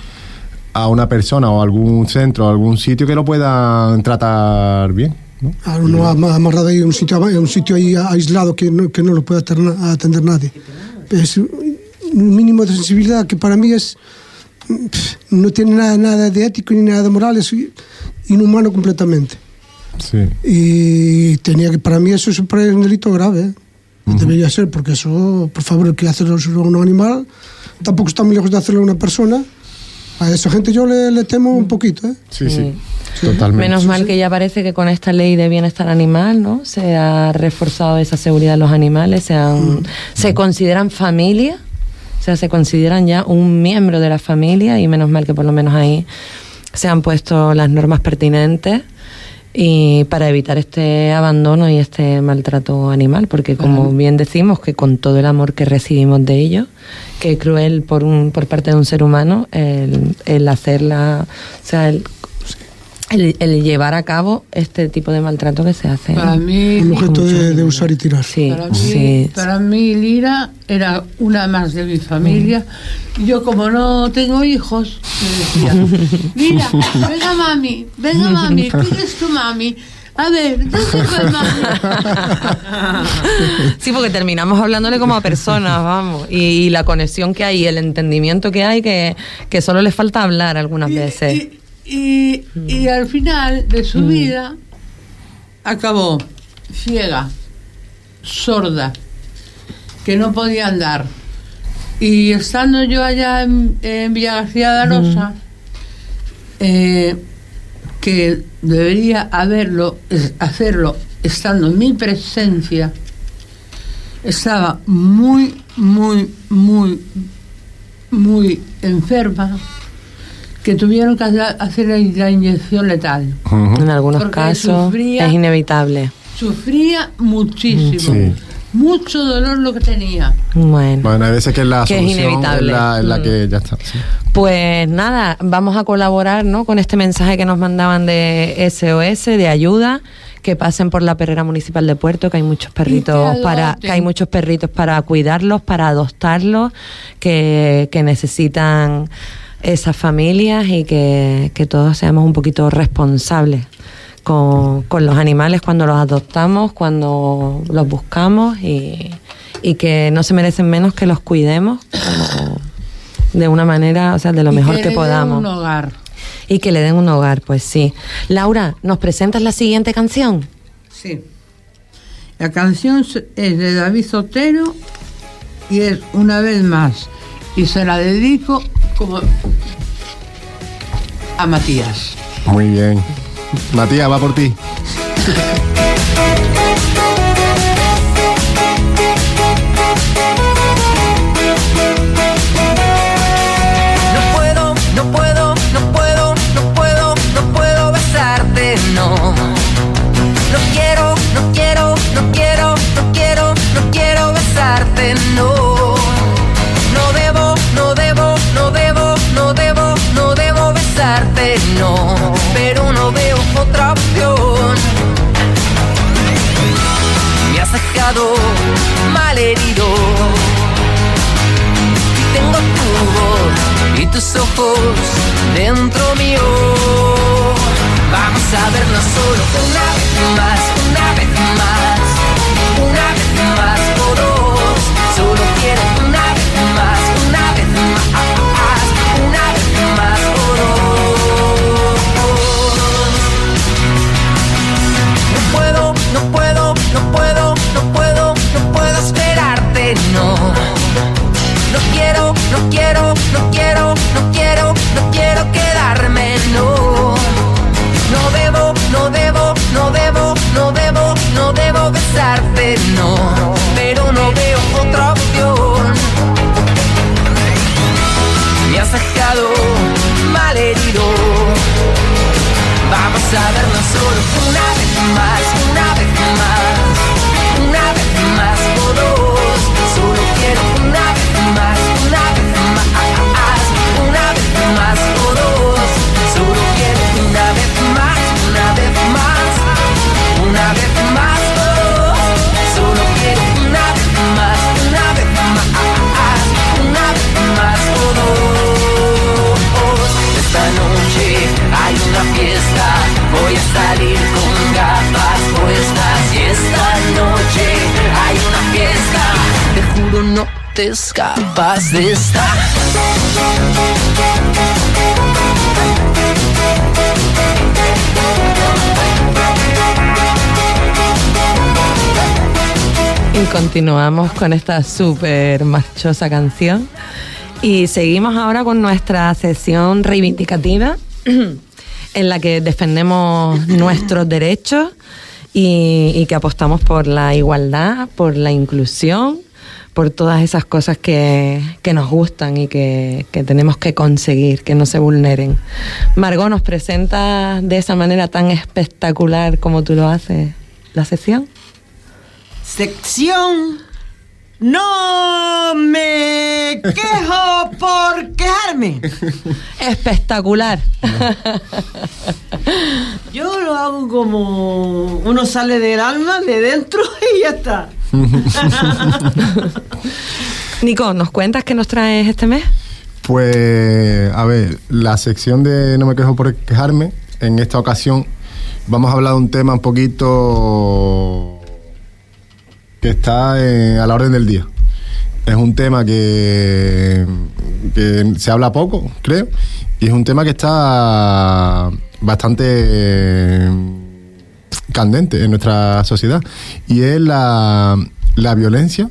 a una persona o a algún centro, a algún sitio que lo puedan tratar bien. ¿no? A uno ama- amarrado ahí un sitio, un sitio ahí aislado que no, que no lo aterna- atender nadie. Es un mínimo de sensibilidad que para mí es no tiene nada, nada de ético ni nada de moral, es inhumano completamente. Sí. Y tenía que, para mí eso es un delito grave. ¿eh? Debería ser, porque eso, por favor, el que hace eso a un animal tampoco está muy lejos de hacerlo a una persona. A esa gente yo le, le temo un poquito. ¿eh? Sí, sí. Totalmente. Menos mal que ya parece que con esta ley de bienestar animal, ¿no? Se ha reforzado esa seguridad de los animales, se, han- se consideran familia, o sea, se consideran ya un miembro de la familia y menos mal que por lo menos ahí se han puesto las normas pertinentes y para evitar este abandono y este maltrato animal, porque como bien decimos que con todo el amor que recibimos de ellos, que cruel por un, por parte de un ser humano el, el hacerla, o sea, el, el, el llevar a cabo este tipo de maltrato que se hace. Para mí- Un objeto de, de usar y tirar. Sí, Para mí, sí. para mí Lira era una más de mi familia. Y yo como no tengo hijos, le decía, Lira, venga mami, venga mami, ¿quién es tu mami? A ver, ¿dónde fue mami? Sí, porque terminamos hablándole como a personas, vamos. Y, y la conexión que hay, y el entendimiento que hay, que, que solo le falta hablar algunas veces. Y, y al final de su vida acabó ciega, sorda, que no podía andar. Y estando yo allá en, en Villa García de Arosa, eh, que debería haberlo, hacerlo estando en mi presencia, estaba muy, muy, muy, muy enferma, que tuvieron que hacer la inyección letal. En algunos Porque casos sufría- es inevitable. Sufría muchísimo. Sí. Mucho dolor lo que tenía. Bueno. Bueno, hay veces que la Que es solución inevitable. es la, es la Mm. que ya está. sí. Pues nada, vamos a colaborar ¿no? con este mensaje que nos mandaban de SOS, de ayuda, que pasen por la perrera municipal de Puerto, que hay muchos perritos para, que hay muchos perritos para cuidarlos, para adoptarlos, que, que necesitan esas familias y que, que todos seamos un poquito responsables con, con los animales cuando los adoptamos, cuando los buscamos y, y que no se merecen menos que los cuidemos como de una manera, o sea, de lo Y mejor que que, le den podamos. un hogar. Y que le den un hogar, pues sí. Laura, ¿nos presentas la siguiente canción? Sí. La canción es de David Sotero y es una vez más. Y se la dedico como a Matías. Muy bien. Matías, va por ti. No puedo, no puedo, no puedo, no puedo, no puedo besarte, no. No Pero no veo otra opción. Me has dejado mal herido. Tengo tu voz y tus ojos dentro mío. Vamos a vernos solo una vez más, una vez has dejado mal herido. Vamos a vernos solo una vez más, una vez te escapas de esta. Y continuamos con esta súper marchosa canción. Y seguimos ahora con nuestra sesión reivindicativa, en la que defendemos nuestros derechos y, y que apostamos por la igualdad, por la inclusión, por todas esas cosas que, que nos gustan y que, que tenemos que conseguir, que no se vulneren. Margot, ¿nos presenta de esa manera tan espectacular como tú lo haces la sesión? Sección No me quejo por quejarme. Espectacular. Yo lo hago como uno sale del alma, de dentro y ya está. Nico, ¿nos cuentas qué nos traes este mes? Pues, a ver, la sección de No me quejo por quejarme, en esta ocasión vamos a hablar de un tema un poquito que está eh, a la orden del día. Es un tema que, que se habla poco, creo, y es un tema que está bastante eh, candente en nuestra sociedad, y es la, la violencia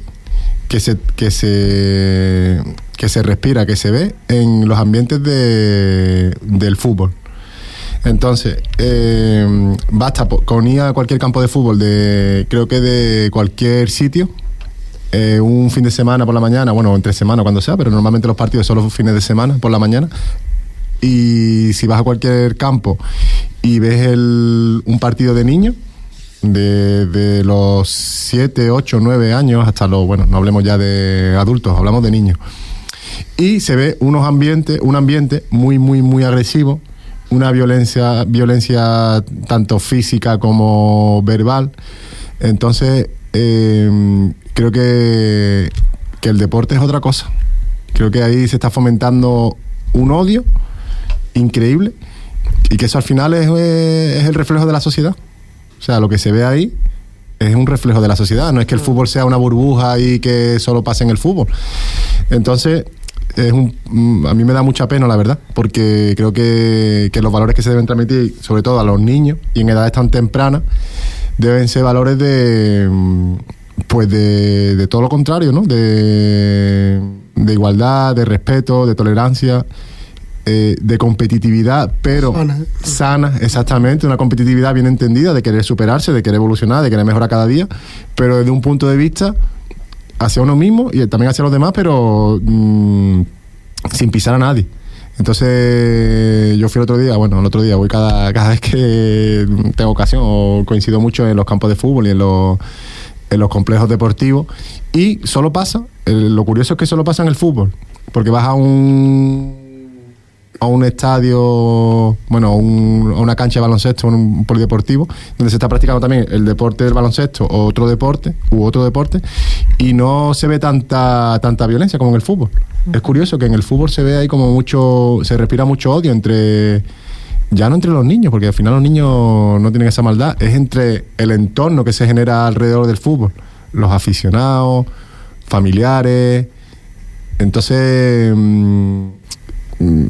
que se, que se que se respira, que se ve en los ambientes de, del fútbol. Entonces, eh, basta con ir a cualquier campo de fútbol, de creo que de cualquier sitio, eh, un fin de semana por la mañana, bueno, entre semana cuando sea, pero normalmente los partidos son los fines de semana por la mañana. Y si vas a cualquier campo y ves el- un partido de niños, de, de los 7, 8, 9 años hasta los, bueno, no hablemos ya de adultos, hablamos de niños. Y se ve unos ambientes, un ambiente muy, muy, muy agresivo, una violencia, violencia tanto física como verbal. Entonces, eh, creo que, que el deporte es otra cosa. Creo que ahí se está fomentando un odio increíble y que eso al final es, eh, es el reflejo de la sociedad. O sea, lo que se ve ahí es un reflejo de la sociedad. No es que el fútbol sea una burbuja y que solo pase en el fútbol. Entonces, es un, mm, a mí me da mucha pena, la verdad, porque creo que, que los valores que se deben transmitir, sobre todo a los niños y en edades tan tempranas, deben ser valores de mm, pues de, de todo lo contrario, ¿no? De, de igualdad, de respeto, de tolerancia, eh, de competitividad, pero Sana. sana, exactamente, una competitividad bien entendida, de querer superarse, de querer evolucionar, de querer mejorar cada día, pero desde un punto de vista hacia uno mismo y también hacia los demás, pero mm, sin pisar a nadie. Entonces, yo fui el otro día, bueno, el otro día voy cada, cada vez que tengo ocasión, o coincido mucho en los campos de fútbol y en los, en los complejos deportivos, y solo pasa, lo curioso es que solo pasa en el fútbol, porque vas a un a un estadio, bueno, a, un- a una cancha de baloncesto, en un polideportivo, donde se está practicando también el deporte del baloncesto o otro deporte, u otro deporte, y no se ve tanta, tanta violencia como en el fútbol. Es curioso que en el fútbol se ve ahí como mucho, se respira mucho odio entre, ya no entre los niños, porque al final los niños no tienen esa maldad, es entre el entorno que se genera alrededor del fútbol, los aficionados, familiares. Entonces, mm,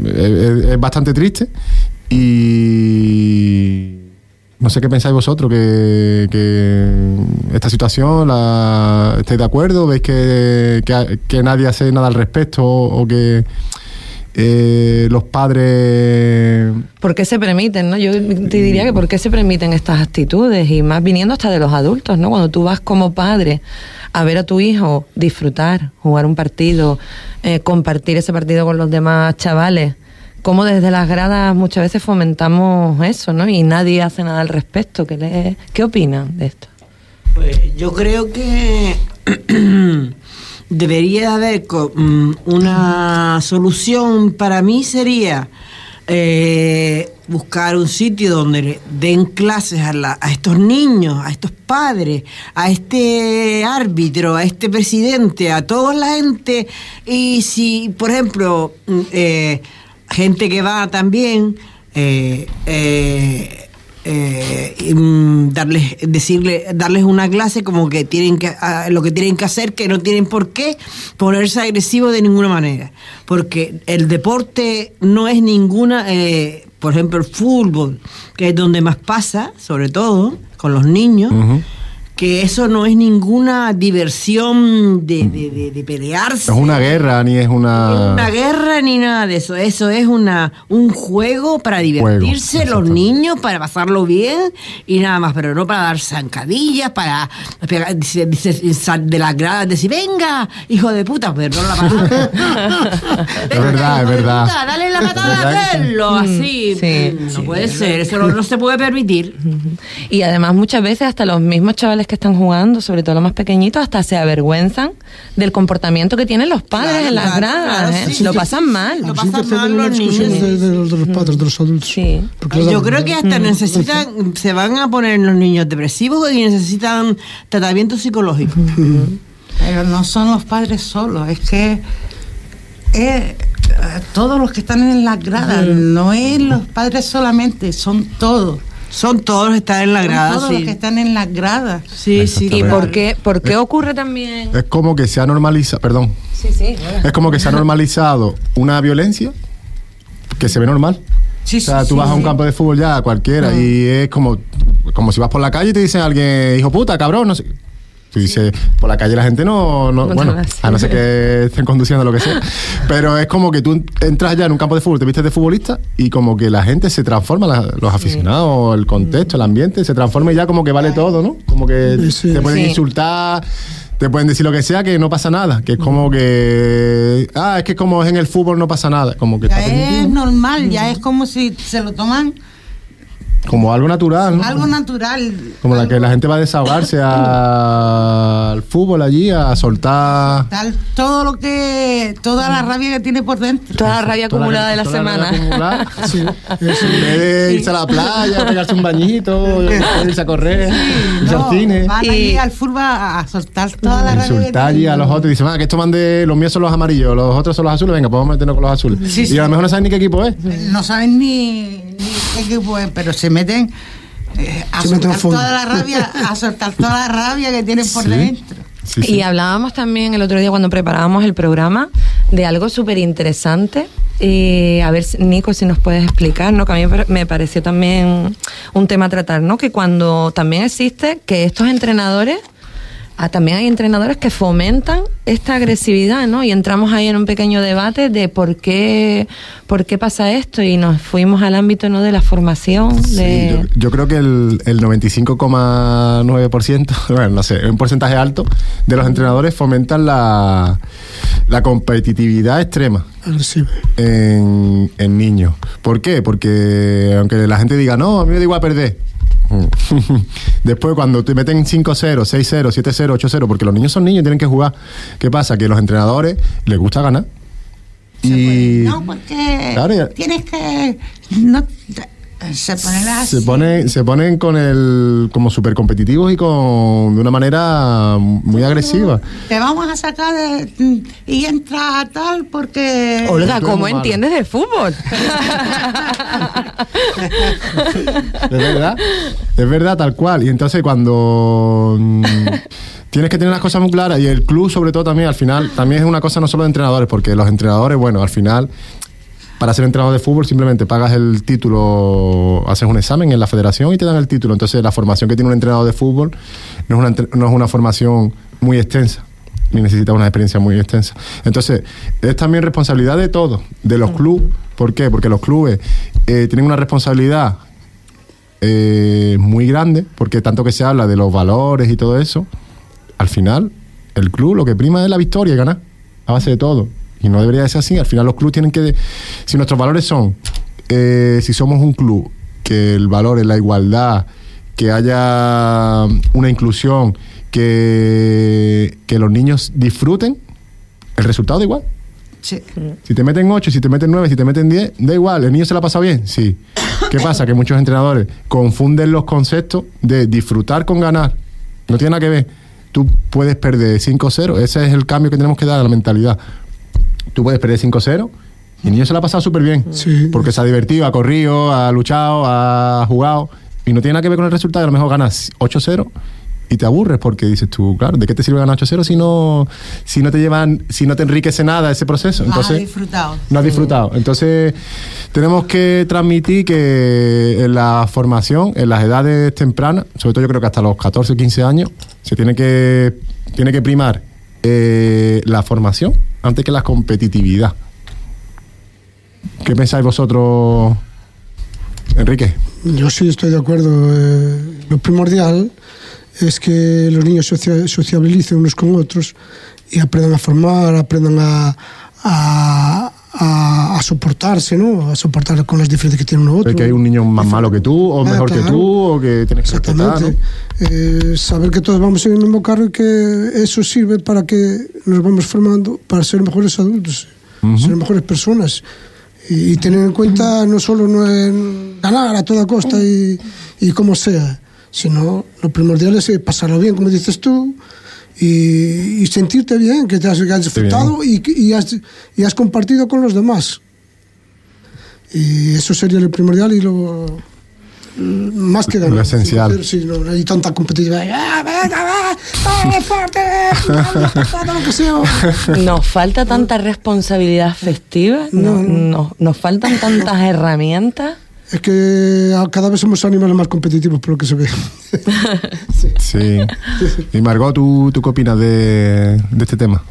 es, es- bastante triste y no sé qué pensáis vosotros, que, esta situación, la, ¿estáis de acuerdo? ¿Veis que, que, que nadie hace nada al respecto o que eh, los padres... ¿Por qué se permiten, no? Yo te diría que por qué se permiten estas actitudes y más viniendo hasta de los adultos, ¿no? Cuando tú vas como padre a ver a tu hijo disfrutar, jugar un partido, eh, compartir ese partido con los demás chavales, cómo desde las gradas muchas veces fomentamos eso, ¿no? Y nadie hace nada al respecto. ¿Qué, le- qué opinan de esto? Pues yo creo que debería haber mm, una solución para mí sería eh, buscar un sitio donde den clases a, la- a estos niños, a estos padres, a este árbitro, a este presidente, a toda la gente. Y si, por ejemplo, mm, eh, gente que va también, eh, eh, mm, darles, decirle, darles una clase como que tienen que, ah, lo que tienen que hacer, que no tienen por qué ponerse agresivos de ninguna manera. Porque el deporte no es ninguna, eh, por ejemplo, el fútbol, que es donde más pasa, sobre todo con los niños. Que eso no es ninguna diversión de, de- de- de pelearse. No es una guerra ni es una. una guerra ni nada de eso. Eso es una un juego para divertirse los niños, para pasarlo bien y nada más, pero no para dar zancadillas, para pegar- de las gradas, decir, venga, hijo de puta, pero no la patada. Es verdad, es verdad. Puta, dale la patada a hacerlo, así. Sí, no sí, puede ser, eso no, no se puede permitir. Y además muchas veces hasta los mismos chavales que están jugando, sobre todo los más pequeñitos, hasta se avergüenzan del comportamiento que tienen los padres en las gradas. ¿eh? Lo pasan mal. Lo Sí, pasan mal los discusión niños. de, de los, de los padres, de los adultos. Da Yo creo que hasta vergüenza. necesitan, se van a poner los niños depresivos y necesitan tratamiento psicológico. Pero no son los padres solos, es que eh, todos los que están en las gradas, no es los padres solamente, son todos. Son todos los que están en la Son grada, todos sí. los que están en las gradas. Sí, sí. ¿Y por qué, por qué ocurre también? Es como que se ha normalizado. Perdón. Sí, sí. Es como que se ha normalizado una violencia que se ve normal. o sea, tú sí, vas a un sí. campo de fútbol ya, cualquiera, y es como, como si vas por la calle y te dicen a alguien, hijo puta, cabrón, no sé. Tú dices, por la calle la gente no, no, bueno, a no ser que estén conduciendo lo que sea. Pero es como que tú entras ya en un campo de fútbol, te vistes de futbolista y como que la gente se transforma, la- los aficionados, el contexto, el ambiente, se transforma y ya como que vale todo, ¿no? Como que te pueden Sí. insultar, te pueden decir lo que sea, que no pasa nada. Que es como que, ah, es que como es en el fútbol no pasa nada. Como que Ya está permitido. es normal, ya es como si se lo toman Como algo natural, ¿no? algo natural. Como la que la gente va a desahogarse a- al fútbol allí, a soltar. Tal, todo lo que, toda la rabia que tiene por dentro. Toda la rabia Toda la- acumulada de la toda la semana. En vez de irse a la playa, pegarse un bañito, irse a correr, irse No, al cine. Van allí al fútbol a, soltar toda la rabia. Insultar allí a los otros y dicen, ah, que estos van de. Los míos son los amarillos, los otros son los azules, venga, podemos meternos con los azules. Sí, y sí. a lo mejor no saben ni qué equipo es. No saben ni, ni qué equipo es, pero se meten eh, a Se meten a soltar toda la rabia, a soltar toda la rabia que tienen por Sí. dentro. Y hablábamos también el otro día cuando preparábamos el programa de algo súper interesante. Y a ver, si- Nico, si nos puedes explicar, ¿no? Que a mí me pareció también un tema a tratar, ¿no? Que cuando también existe que estos entrenadores, ah, también hay entrenadores que fomentan esta agresividad, ¿no? Y entramos ahí en un pequeño debate de por qué, por qué pasa esto y nos fuimos al ámbito, ¿no? De la formación, de... Yo, yo creo que el, el 95,9%, bueno, no sé, un porcentaje alto de los entrenadores fomentan la, la competitividad extrema en, en niños. ¿Por qué? Porque aunque la gente diga, no, a mí me da igual perder. Después, cuando te meten 5-0, 6-0, 7-0, 8-0, porque los niños son niños y tienen que jugar, ¿qué pasa? Que a los entrenadores les gusta ganar. Y No, porque Claro, tienes que. No, se ponen así. se ponen, se ponen con el como súper competitivos y con de una manera muy agresiva. Te vamos a sacar de- y entra a tal porque. Olga, ¿cómo entiendes de fútbol? Es verdad, es verdad, tal cual. Y entonces cuando mm, tienes que tener las cosas muy claras y el club sobre todo también al final, también es una cosa no solo de entrenadores, porque los entrenadores, bueno, al final, para ser entrenador de fútbol simplemente pagas el título, haces un examen en la federación y te dan el título. Entonces la formación que tiene un entrenador de fútbol no es una, entre- no es una formación muy extensa ni necesita una experiencia muy extensa. Entonces, es también responsabilidad de todos, de los clubes. ¿Por qué? Porque los clubes eh, tienen una responsabilidad eh, muy grande, porque tanto que se habla de los valores y todo eso, al final el club lo que prima es la victoria y ganar, a base de todo. Y no debería de ser así. Al final los clubes tienen que... Si nuestros valores son, eh, si somos un club, que el valor es la igualdad, que haya una inclusión, que, que los niños disfruten, el resultado da igual. Sí. Si te meten 8, si te meten 9, si te meten 10, da igual, el niño se la ha pasado bien, sí. ¿Qué pasa? Que muchos entrenadores confunden los conceptos de disfrutar con ganar. No tiene nada que ver. Tú puedes perder 5-0, ese es el cambio que tenemos que dar a la mentalidad. Tú puedes perder 5-0 y el niño se la ha pasado súper bien. Porque se ha divertido, ha corrido, ha luchado, ha jugado. y no tiene nada que ver con el resultado, a lo mejor ganas 8-0 y te aburres porque dices tú, claro, ¿de qué te sirve ganar 8-0 si no, si no te llevan, si no te enriquece nada ese proceso? Has Entonces, disfrutado. no has disfrutado. Entonces, tenemos que transmitir que en la formación, en las edades tempranas, sobre todo yo creo que hasta los 14 o 15 años, se tiene que, tiene que primar eh, la formación antes que la competitividad. ¿Qué pensáis vosotros, Enrique? Yo sí estoy de acuerdo. eh, lo primordial es que los niños socia- sociabilicen unos con otros y aprendan a formar, aprendan a, a, a- a soportarse, ¿no? A soportar con las diferencias que tiene uno otro. ¿Es que hay un niño más malo que tú, o Ah, mejor que claro. tú, o que tienes que respetar, Exactamente. Eh, saber que todos vamos en el mismo carro y que eso sirve para que nos vamos formando para ser mejores adultos, ser mejores personas. Y, y tener en cuenta no solo no en ganar a toda costa y, y como sea, sino lo primordial es eh, pasarlo bien, como dices tú, y, y sentirte bien, que te has, que has disfrutado y, y has, y has compartido con los demás. Y eso sería lo primordial y lo más que ganar. Lo esencial. Sí, no, no hay tanta competitividad. ¡Ah, venga, va! ¡Ah, fuerte! ¡Ah, patada, lo que sea! Nos falta tanta responsabilidad afectiva, no, no- nos faltan tantas herramientas. Es que a- cada vez somos animales más competitivos por lo que se ve. Sí. Y Margot, ¿tú, tú qué opinas de, de este tema?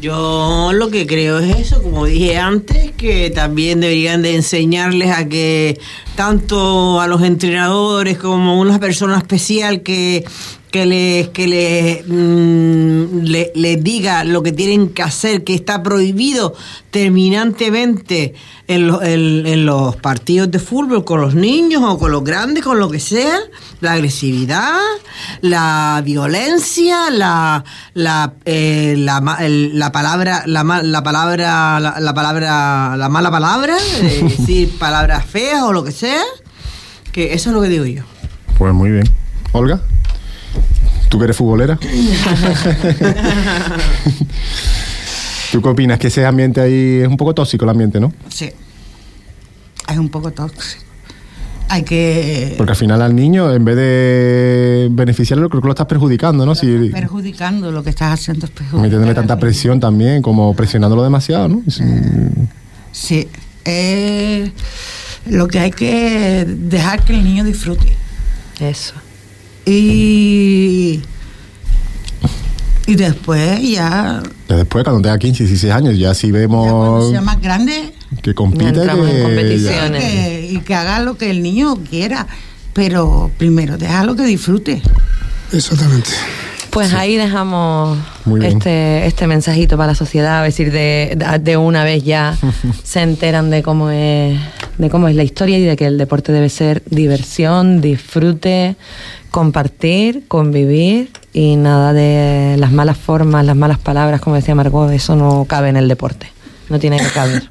Yo lo que creo es eso, como dije antes, que también deberían de enseñarles a que tanto a los entrenadores como una persona especial que, que les que les, mm, le- les diga lo que tienen que hacer, que está prohibido terminantemente en, lo- en- en los partidos de fútbol con los niños o con los grandes, con lo que sea, la agresividad, la violencia, la la, eh, la, el- la palabra la, la palabra la, la palabra la mala palabra, eh, decir palabras feas o lo que sea, que eso es lo que digo yo. Pues muy bien. Olga, ¿tú que eres futbolera? ¿Tú qué opinas? Que ese ambiente ahí es un poco tóxico el ambiente, ¿no? Sí. Es un poco tóxico. Hay que Porque al final al niño, en vez de beneficiarlo, creo que lo estás perjudicando, ¿no? Si perjudicando lo que estás haciendo es perjudicar. metiéndole tanta presión también, como presionándolo demasiado, ¿no? Es- Sí. Eh, lo que hay que dejar que el niño disfrute. Eso. Y y después ya Ya después, cuando tenga 15, 16 años, ya si cuando vemos sea más grande que compite, entramos en que competiciones. que- y que haga lo que el niño quiera. Pero primero, déjalo que disfrute. Exactamente. Pues ahí dejamos este, este mensajito para la sociedad, a decir, de, de- de una vez ya se enteran de cómo es de cómo es la historia y de que el deporte debe ser diversión, disfrute, compartir, convivir y nada de las malas formas, las malas palabras, como decía Margot, eso no cabe en el deporte, no tiene que caber.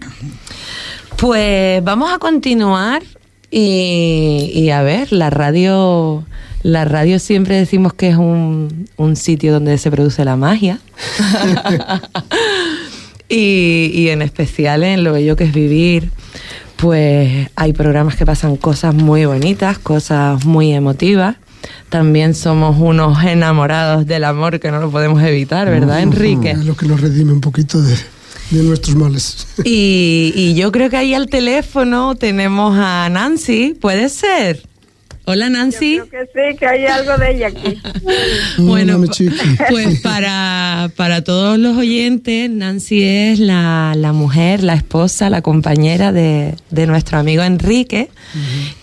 Pues vamos a continuar y, y a ver, la radio, la radio siempre decimos que es un, un sitio donde se produce la magia. y, y en especial en lo bello que es vivir, pues hay programas que pasan cosas muy bonitas, cosas muy emotivas. También somos unos enamorados del amor que no lo podemos evitar, ¿verdad, Enrique? Es lo que nos redime un poquito de, de nuestros males. Y, y yo creo que ahí al teléfono tenemos a Nancy, ¿puede ser? Hola Nancy. Que sí, que hay algo de ella aquí. Bueno, pues para, para todos los oyentes, Nancy es la, la mujer, la esposa, la compañera de, de nuestro amigo Enrique.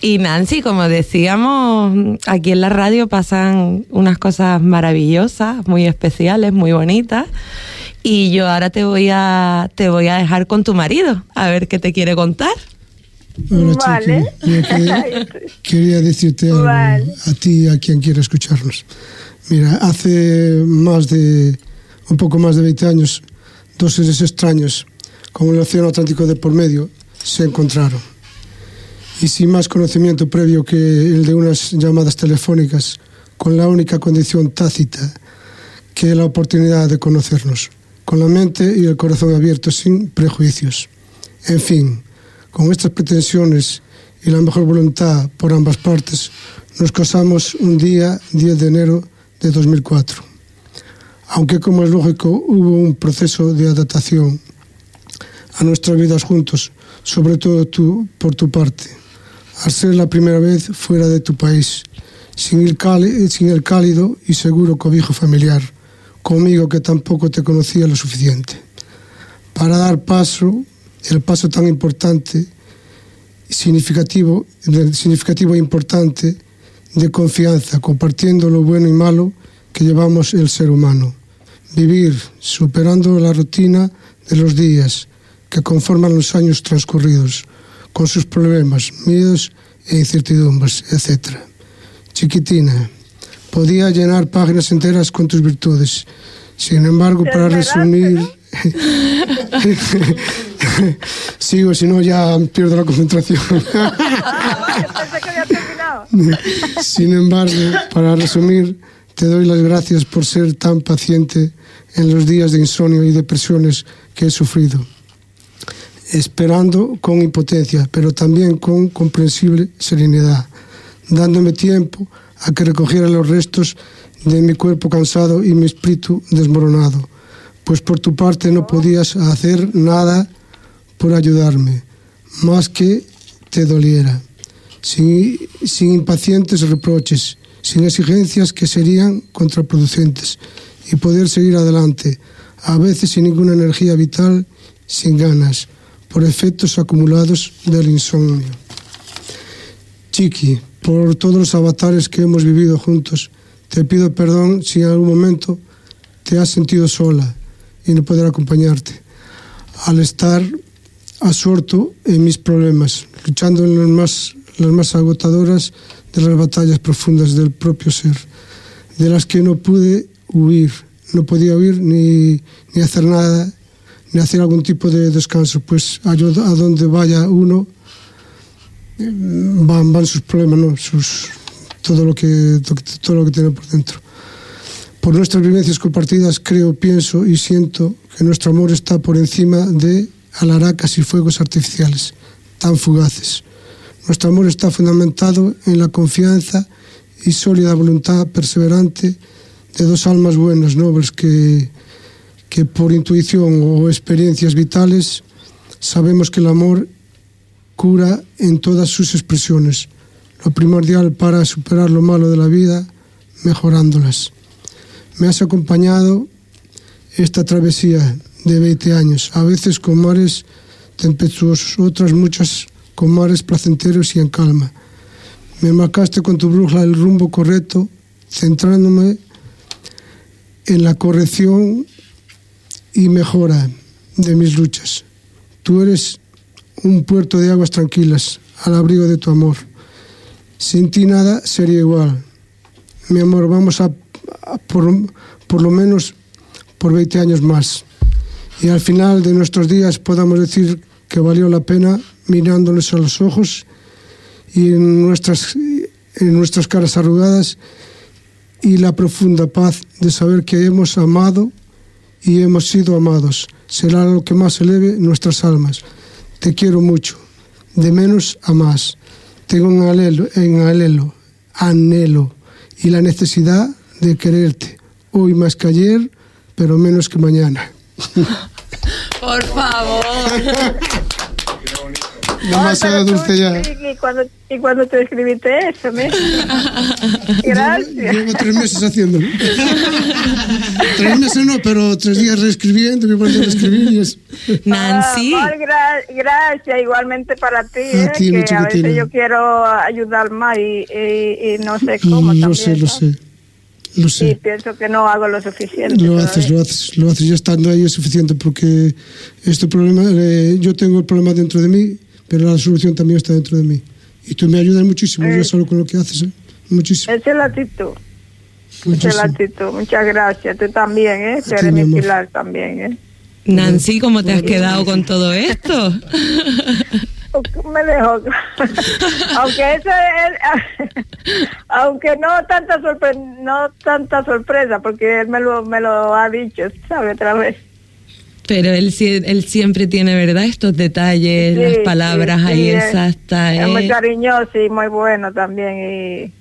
Y Nancy, como decíamos, aquí en la radio pasan unas cosas maravillosas, muy especiales, muy bonitas. Y yo ahora te voy a, te voy a dejar con tu marido, a ver qué te quiere contar. Hola, Vale. quería, quería decirte algo Vale. a ti y a quien quiera escucharnos. Mira, hace más de, un poco más de 20 años, dos seres extraños, con el Océano Atlántico de por medio, se encontraron. Y sin más conocimiento previo que el de unas llamadas telefónicas, con la única condición tácita que la oportunidad de conocernos, con la mente y el corazón abiertos sin prejuicios. En fin, con estas pretensiones y la mejor voluntad por ambas partes, nos casamos un día 10 de enero de 2004. Aunque como es lógico hubo un proceso de adaptación a nuestras vidas juntos, sobre todo tú por tu parte, al ser la primera vez fuera de tu país, sin el, cáli- sin el cálido y seguro cobijo familiar, conmigo que tampoco te conocía lo suficiente. Para dar paso, el paso tan importante, significativo, significativo e importante de confianza, compartiendo lo bueno y malo que llevamos el ser humano. Vivir superando la rutina de los días que conforman los años transcurridos, con sus problemas, miedos e incertidumbres, etc. Chiquitina, podía llenar páginas enteras con tus virtudes. Sin embargo, para resumir... Sigo, si no ya pierdo la concentración. Sin embargo, para resumir, te doy las gracias por ser tan paciente en los días de insomnio y depresiones que he sufrido, esperando con impotencia, pero también con comprensible serenidad, dándome tiempo a que recogiera los restos de mi cuerpo cansado y mi espíritu desmoronado, pues por tu parte no podías hacer nada por ayudarme, más que te doliera, sin, sin impacientes reproches, sin exigencias que serían contraproducentes, y poder seguir adelante, a veces sin ninguna energía vital, sin ganas, por efectos acumulados del insomnio. Chiqui, por todos los avatares que hemos vivido juntos, te pido perdón si en algún momento te has sentido sola y no poder acompañarte. Al estar absorto en mis problemas, luchando en las más, las más agotadoras de las batallas profundas del propio ser, de las que no pude huir, no podía huir ni, ni hacer nada, ni hacer algún tipo de descanso, pues a, donde vaya uno eh, van, van sus problemas, ¿no? sus, todo, lo que, todo lo que tiene por dentro. Por nuestras vivencias compartidas, creo, pienso y siento que nuestro amor está por encima de alaracas y fuegos artificiales tan fugaces. Nuestro amor está fundamentado en la confianza y sólida voluntad perseverante de dos almas buenas, nobles, que, que por intuición o experiencias vitales sabemos que el amor cura en todas sus expresiones, lo primordial para superar lo malo de la vida, mejorándolas. Me has acompañado esta travesía de 20 años, a veces con mares tempestuosos, otras muchas con mares placenteros y en calma. Me marcaste con tu brújula el rumbo correcto, centrándome en la corrección y mejora de mis luchas. Tú eres un puerto de aguas tranquilas, al abrigo de tu amor. Sin ti nada sería igual. Mi amor, vamos a, a por, por lo menos por 20 años más. Y al final de nuestros días podamos decir que valió la pena mirándonos a los ojos y en nuestras, en nuestras caras arrugadas y la profunda paz de saber que hemos amado y hemos sido amados. Será lo que más eleve nuestras almas. Te quiero mucho, de menos a más. Tengo un anhelo, en anhelo, anhelo y la necesidad de quererte, hoy más que ayer, pero menos que mañana. Por favor. Demasiado dulce ya. ¿Y, y cuando, ¿Y cuando te escribiste eso? me? Gracias. Llevo tres meses haciéndolo. tres meses no, pero tres días reescribiendo, me volví a reescribir y es... Nancy. Ah, Mar, gra- gracias, igualmente para ti, A eh, ti, que a veces yo quiero ayudar más y, y- y no sé cómo Lo también, sé, lo ¿no? sé. Lo Y sé. pienso que no hago lo suficiente. Lo haces, lo haces, lo haces. Ya estando ahí es suficiente porque este problema, eh, yo tengo el problema dentro de mí, pero la solución también está dentro de mí. Y tú me ayudas muchísimo, Eh. yo solo con lo que haces, ¿eh? muchísimo. Esa es la actitud. Esa es la actitud. Muchas gracias. Tú también, ¿eh? Tú eres mi pilar también, ¿eh? Nancy, ¿cómo te has quedado con todo esto? me dejó. aunque eso es, aunque no tanta sorpresa, no tanta sorpresa, porque él me lo, me lo ha dicho, ¿sabe? Otra vez. Pero él, él siempre tiene, ¿verdad? Estos detalles, Sí, las palabras sí, ahí sí, exactas. Es muy ¿eh? cariñoso y muy bueno también. Y,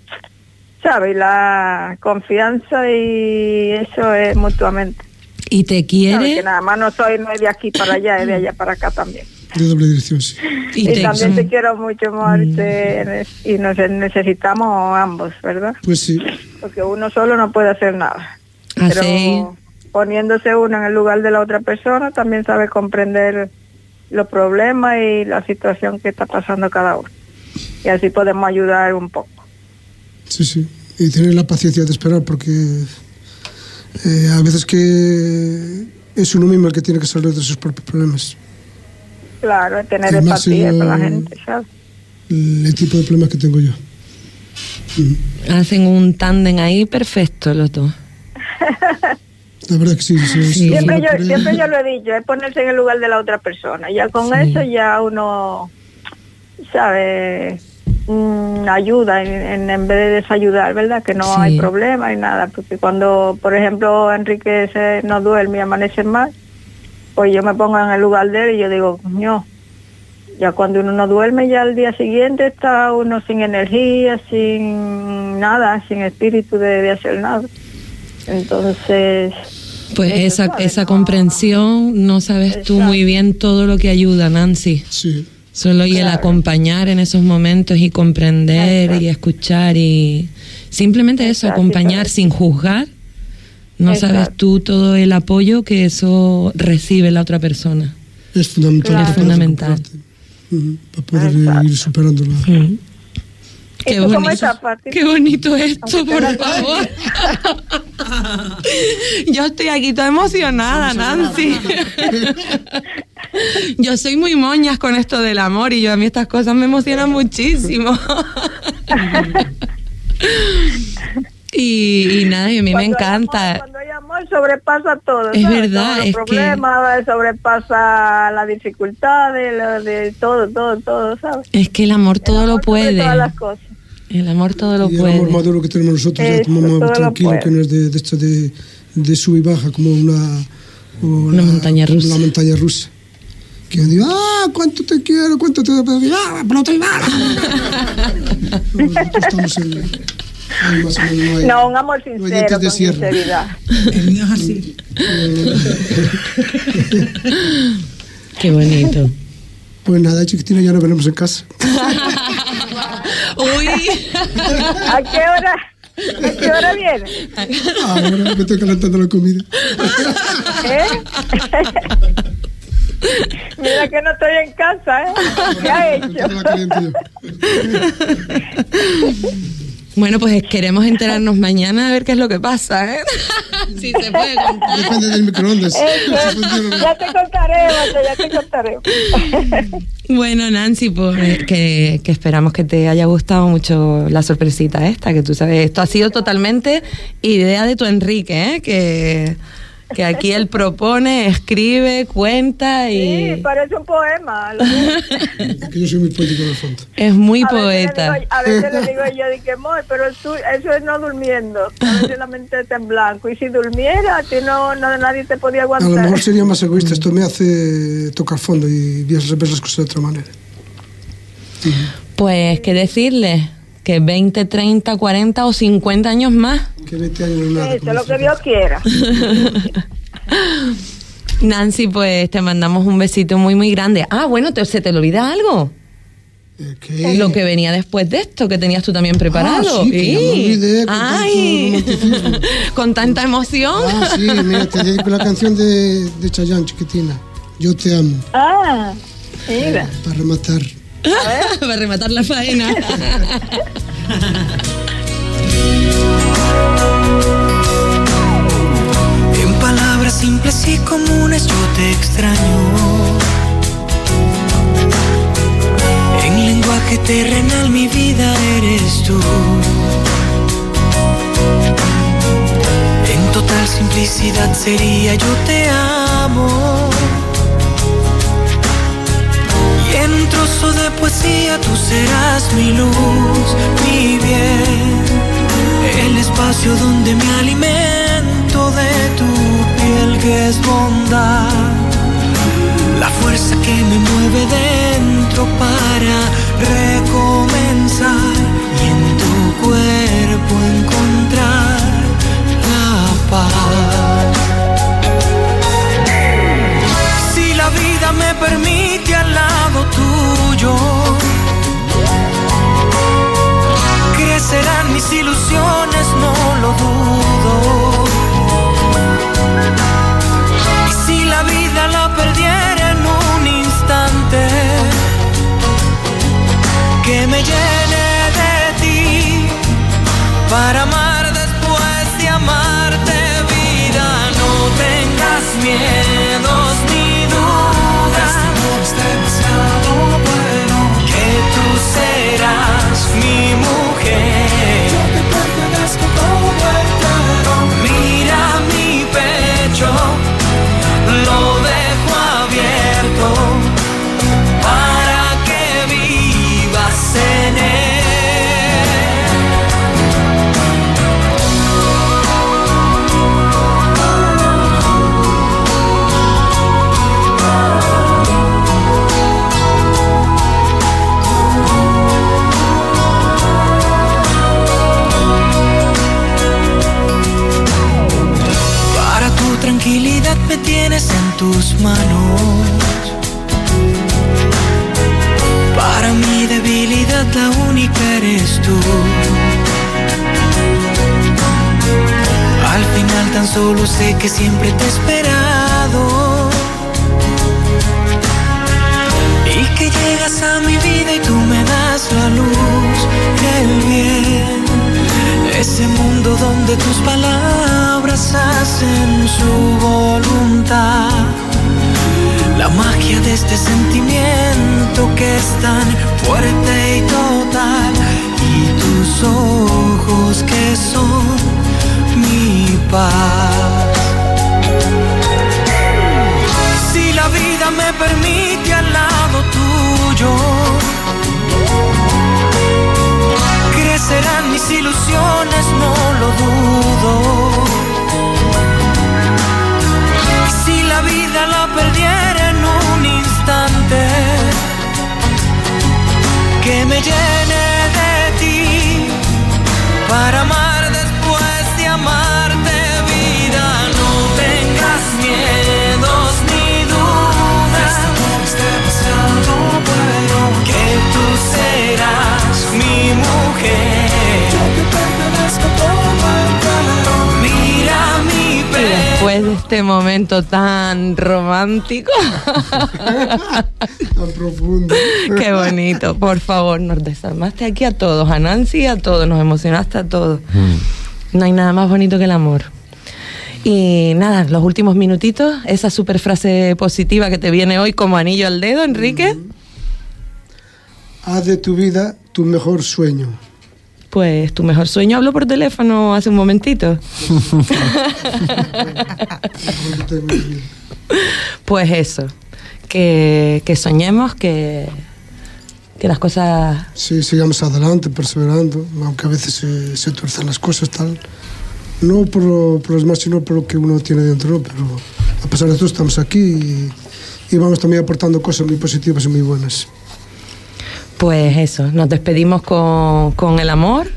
¿sabes? La confianza y eso es mutuamente. Y te quiere. Que nada más no soy no es de aquí para allá, es de allá para acá también. De doble dirección, sí. Y, también te quiero mucho, amor, te- y nos necesitamos ambos, ¿verdad? Pues sí. Porque uno solo no puede hacer nada. Así. Pero poniéndose uno en el lugar de la otra persona, también sabe comprender los problemas y la situación que está pasando cada uno. Y así podemos ayudar un poco. Sí, sí. Y tener la paciencia de esperar porque eh, a veces que es uno mismo el que tiene que salir de sus propios problemas. Claro, tener Y más empatía con la no- gente, ¿sabes? El, tipo de problemas que tengo yo. Hacen un tándem ahí perfecto los dos. La verdad que sí. sí, sí, Siempre sí, yo, siempre yo lo he dicho, es ponerse en el lugar de la otra persona. Ya con Sí. eso ya uno, sabe, Mm, ayuda en, en, en vez de desayudar, ¿verdad? Que no Sí. hay problema y nada. Porque cuando, por ejemplo, Enrique se, no duerme y amanece mal, pues yo me pongo en el lugar de él y yo digo, coño, ya cuando uno no duerme, ya al día siguiente está uno sin energía, sin nada, sin espíritu de, de hacer nada. Entonces, Pues esa, esa comprensión, no sabes tú muy bien todo lo que ayuda, Nancy. Sí. Solo y el acompañar en esos momentos y comprender y escuchar y simplemente eso, Exacto, acompañar sin juzgar. No sabes Exacto. tú todo el apoyo que eso recibe la otra persona. Es fundamental. Es para fundamental. Para poder eh, ir superándola. Mm. ¿y Qué bonito. Qué bonito esto, por favor. Yo estoy aquí toda emocionada, Nancy. Yo soy muy moñas con esto del amor y yo a mí estas cosas me emocionan muchísimo. Y, y nada, y a mí me Cuando hay encanta. amor- cuando hay amor sobrepasa todo. Es ¿sabes? verdad, Todos los es que- problemas, sobrepasa las dificultades, lo de todo, todo, todo, ¿sabes? Es que el amor todo lo Sobre puede. todas las cosas. El amor todo lo y el amor puede. maduro que tenemos nosotros, ya Eso, tomamos todo lo tranquilo, puede. que no es de, de esto de, de sub y baja, como una, Una la- montaña rusa. Una montaña rusa. Que yo digo, ah, cuánto te quiero, cuánto te ¡Ah, pero no te No, nosotros estamos en. Más o menos, no hay- No, un amor sincero, de con sierra. sinceridad. El mío es así. Qué bonito. Pues nada, chiquitina, ya nos veremos en casa. Uy. ¿A qué hora? ¿A qué hora viene? Ahora me estoy calentando la comida. ¿Eh? Mira que no estoy en casa, ¿eh? ¿Qué ha hecho? Bueno, pues queremos enterarnos mañana a ver qué es lo que pasa, ¿eh? si se puede contar. Depende del microondas. Eso, ya te contaré, Marta, ya te contaré. Bueno, Nancy, pues que, que esperamos que te haya gustado mucho la sorpresita esta, que tú sabes, esto ha sido totalmente idea de tu Enrique, ¿eh? que, que aquí él propone, escribe, cuenta Sí, y parece un poema. Es que yo soy muy poético en el fondo. es muy A veces le poeta. digo- a veces le digo yo, de que "Moy, pero tú, eso es no durmiendo. A veces la mente está en blanco. Y si durmiera, a ti no, no nadie te podía A lo aguantar. mejor sería más egoísta. Esto me hace tocar fondo y ver ver las cosas de otra manera. Pues, ¿qué decirle? Que 20, 30, 40 o 50 años más. Que 20 años no es nada. Eso es lo que Dios quiera. Nancy, pues te mandamos un besito muy, muy grande. Ah, bueno, te- ¿se te olvida algo? ¿Qué? Lo que venía después de esto, que tenías tú también preparado. Ah, sí, ya me olvidé con Ay, tanto con tanta emoción. Ah, sí, mira, te dedico la canción de, de Chayanne, chiquitina. Yo te amo, Ah, mira. para rematar. Para rematar la faena. En palabras simples y comunes yo te extraño. En lenguaje terrenal mi vida eres tú. En total simplicidad sería yo te amo. poesía tú serás mi luz, mi bien, el espacio donde me alimento de tu piel que es bondad, la fuerza que me mueve dentro para recomenzar. Serás en tus manos. Para mi debilidad la única eres tú. Al final tan solo sé que siempre te he esperado. Y que llegas a mi vida y tú me das la luz, el bien. Ese mundo donde tus palabras hacen su voluntad. La magia de este sentimiento que es tan fuerte y total. Y tus ojos que son mi paz. Si la vida me permite al lado tuyo, crecerán mis ilusiones, no lo dudo. Este momento tan romántico, Tan profundo. qué bonito, por favor, nos desarmaste aquí a todos, a Nancy y a todos, nos emocionaste a todos. No hay nada más bonito que el amor. Y nada, los últimos minutitos, esa super frase positiva que te viene hoy como anillo al dedo, Enrique. Haz de tu vida tu mejor sueño. Pues tu mejor sueño habló por teléfono hace un momentito. Pues eso, que, que soñemos, que, que las cosas... Sí, sigamos adelante, perseverando, aunque a veces se, se tuerzan las cosas, tal. No por, lo- por los demás, sino por lo que uno tiene dentro, pero a pesar de todo estamos aquí y, y vamos también aportando cosas muy positivas y muy buenas. Pues eso, nos despedimos con, con el amor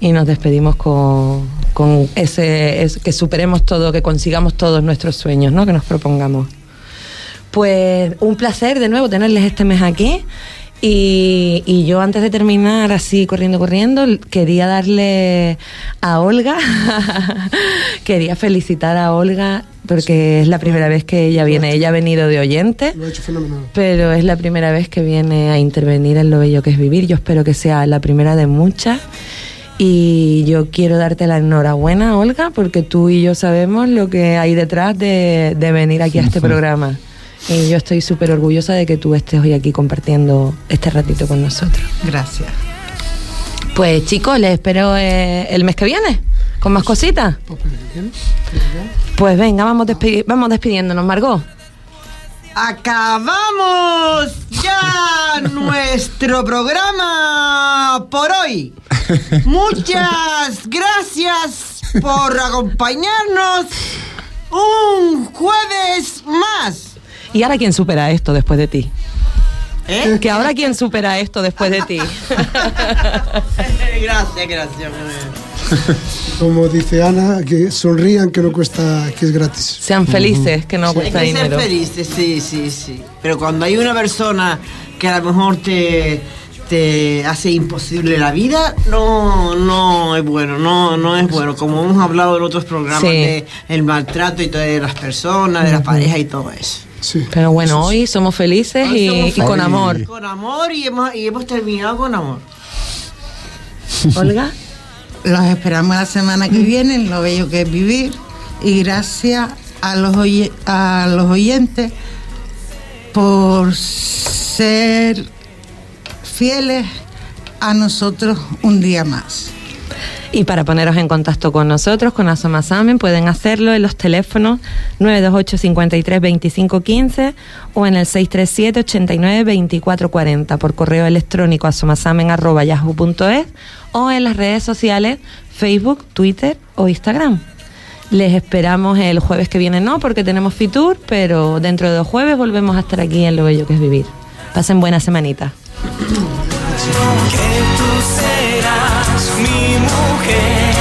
y nos despedimos con, con ese, es- que superemos todo, que consigamos todos nuestros sueños, ¿no? Que nos propongamos. Pues un placer de nuevo tenerles este mes aquí. Y, y yo antes de terminar así corriendo, corriendo, quería darle a Olga, quería felicitar a Olga porque es la primera vez que ella viene. Ella ha venido de oyente Lo ha hecho fenomenal. pero es la primera vez que viene a intervenir en lo bello que es vivir. Yo espero que sea la primera de muchas. Y yo quiero darte la enhorabuena, Olga, porque tú y yo sabemos lo que hay detrás de, de venir aquí a este programa. Y yo estoy súper orgullosa de que tú estés hoy aquí compartiendo este ratito con nosotros. Gracias. Pues chicos, les espero eh, el mes que viene con más cositas. Pues venga, vamos, despedi- vamos despidiéndonos, Margot. Acabamos ya nuestro programa por hoy. Muchas gracias por acompañarnos un jueves más. ¿Y ahora quién supera esto después de ti? ¿Eh? Que ahora quién supera esto después de ti. gracias, gracias. Como dice Ana, que sonrían, que no cuesta, que es gratis. Sean felices, que no Hay cuesta que dinero. ser felices, sí, sí, sí. Pero cuando hay una persona que a lo mejor te, te hace imposible la vida, no, no es bueno, no, no es bueno. Como hemos hablado en otros programas Sí. de el maltrato y todo de las personas, de las parejas y todo eso. Pero bueno, hoy somos felices y, Somos y con amor. Con amor y hemos, y hemos terminado con amor. Olga. los esperamos la semana que viene en Lo Bello que es Vivir y gracias a los, oye- a los oyentes por ser fieles a nosotros un día más. Y para poneros en contacto con nosotros, con Asomasamen, pueden hacerlo en los teléfonos 928 53 25 15 o en el 637 89 24 40 por correo electrónico asomasamen.yahoo.es o en las redes sociales Facebook, Twitter o Instagram. Les esperamos el jueves que viene, no, porque tenemos Fitur, pero dentro de dos jueves volvemos a estar aquí en Lo Bello que es Vivir. Pasen buena semanita. que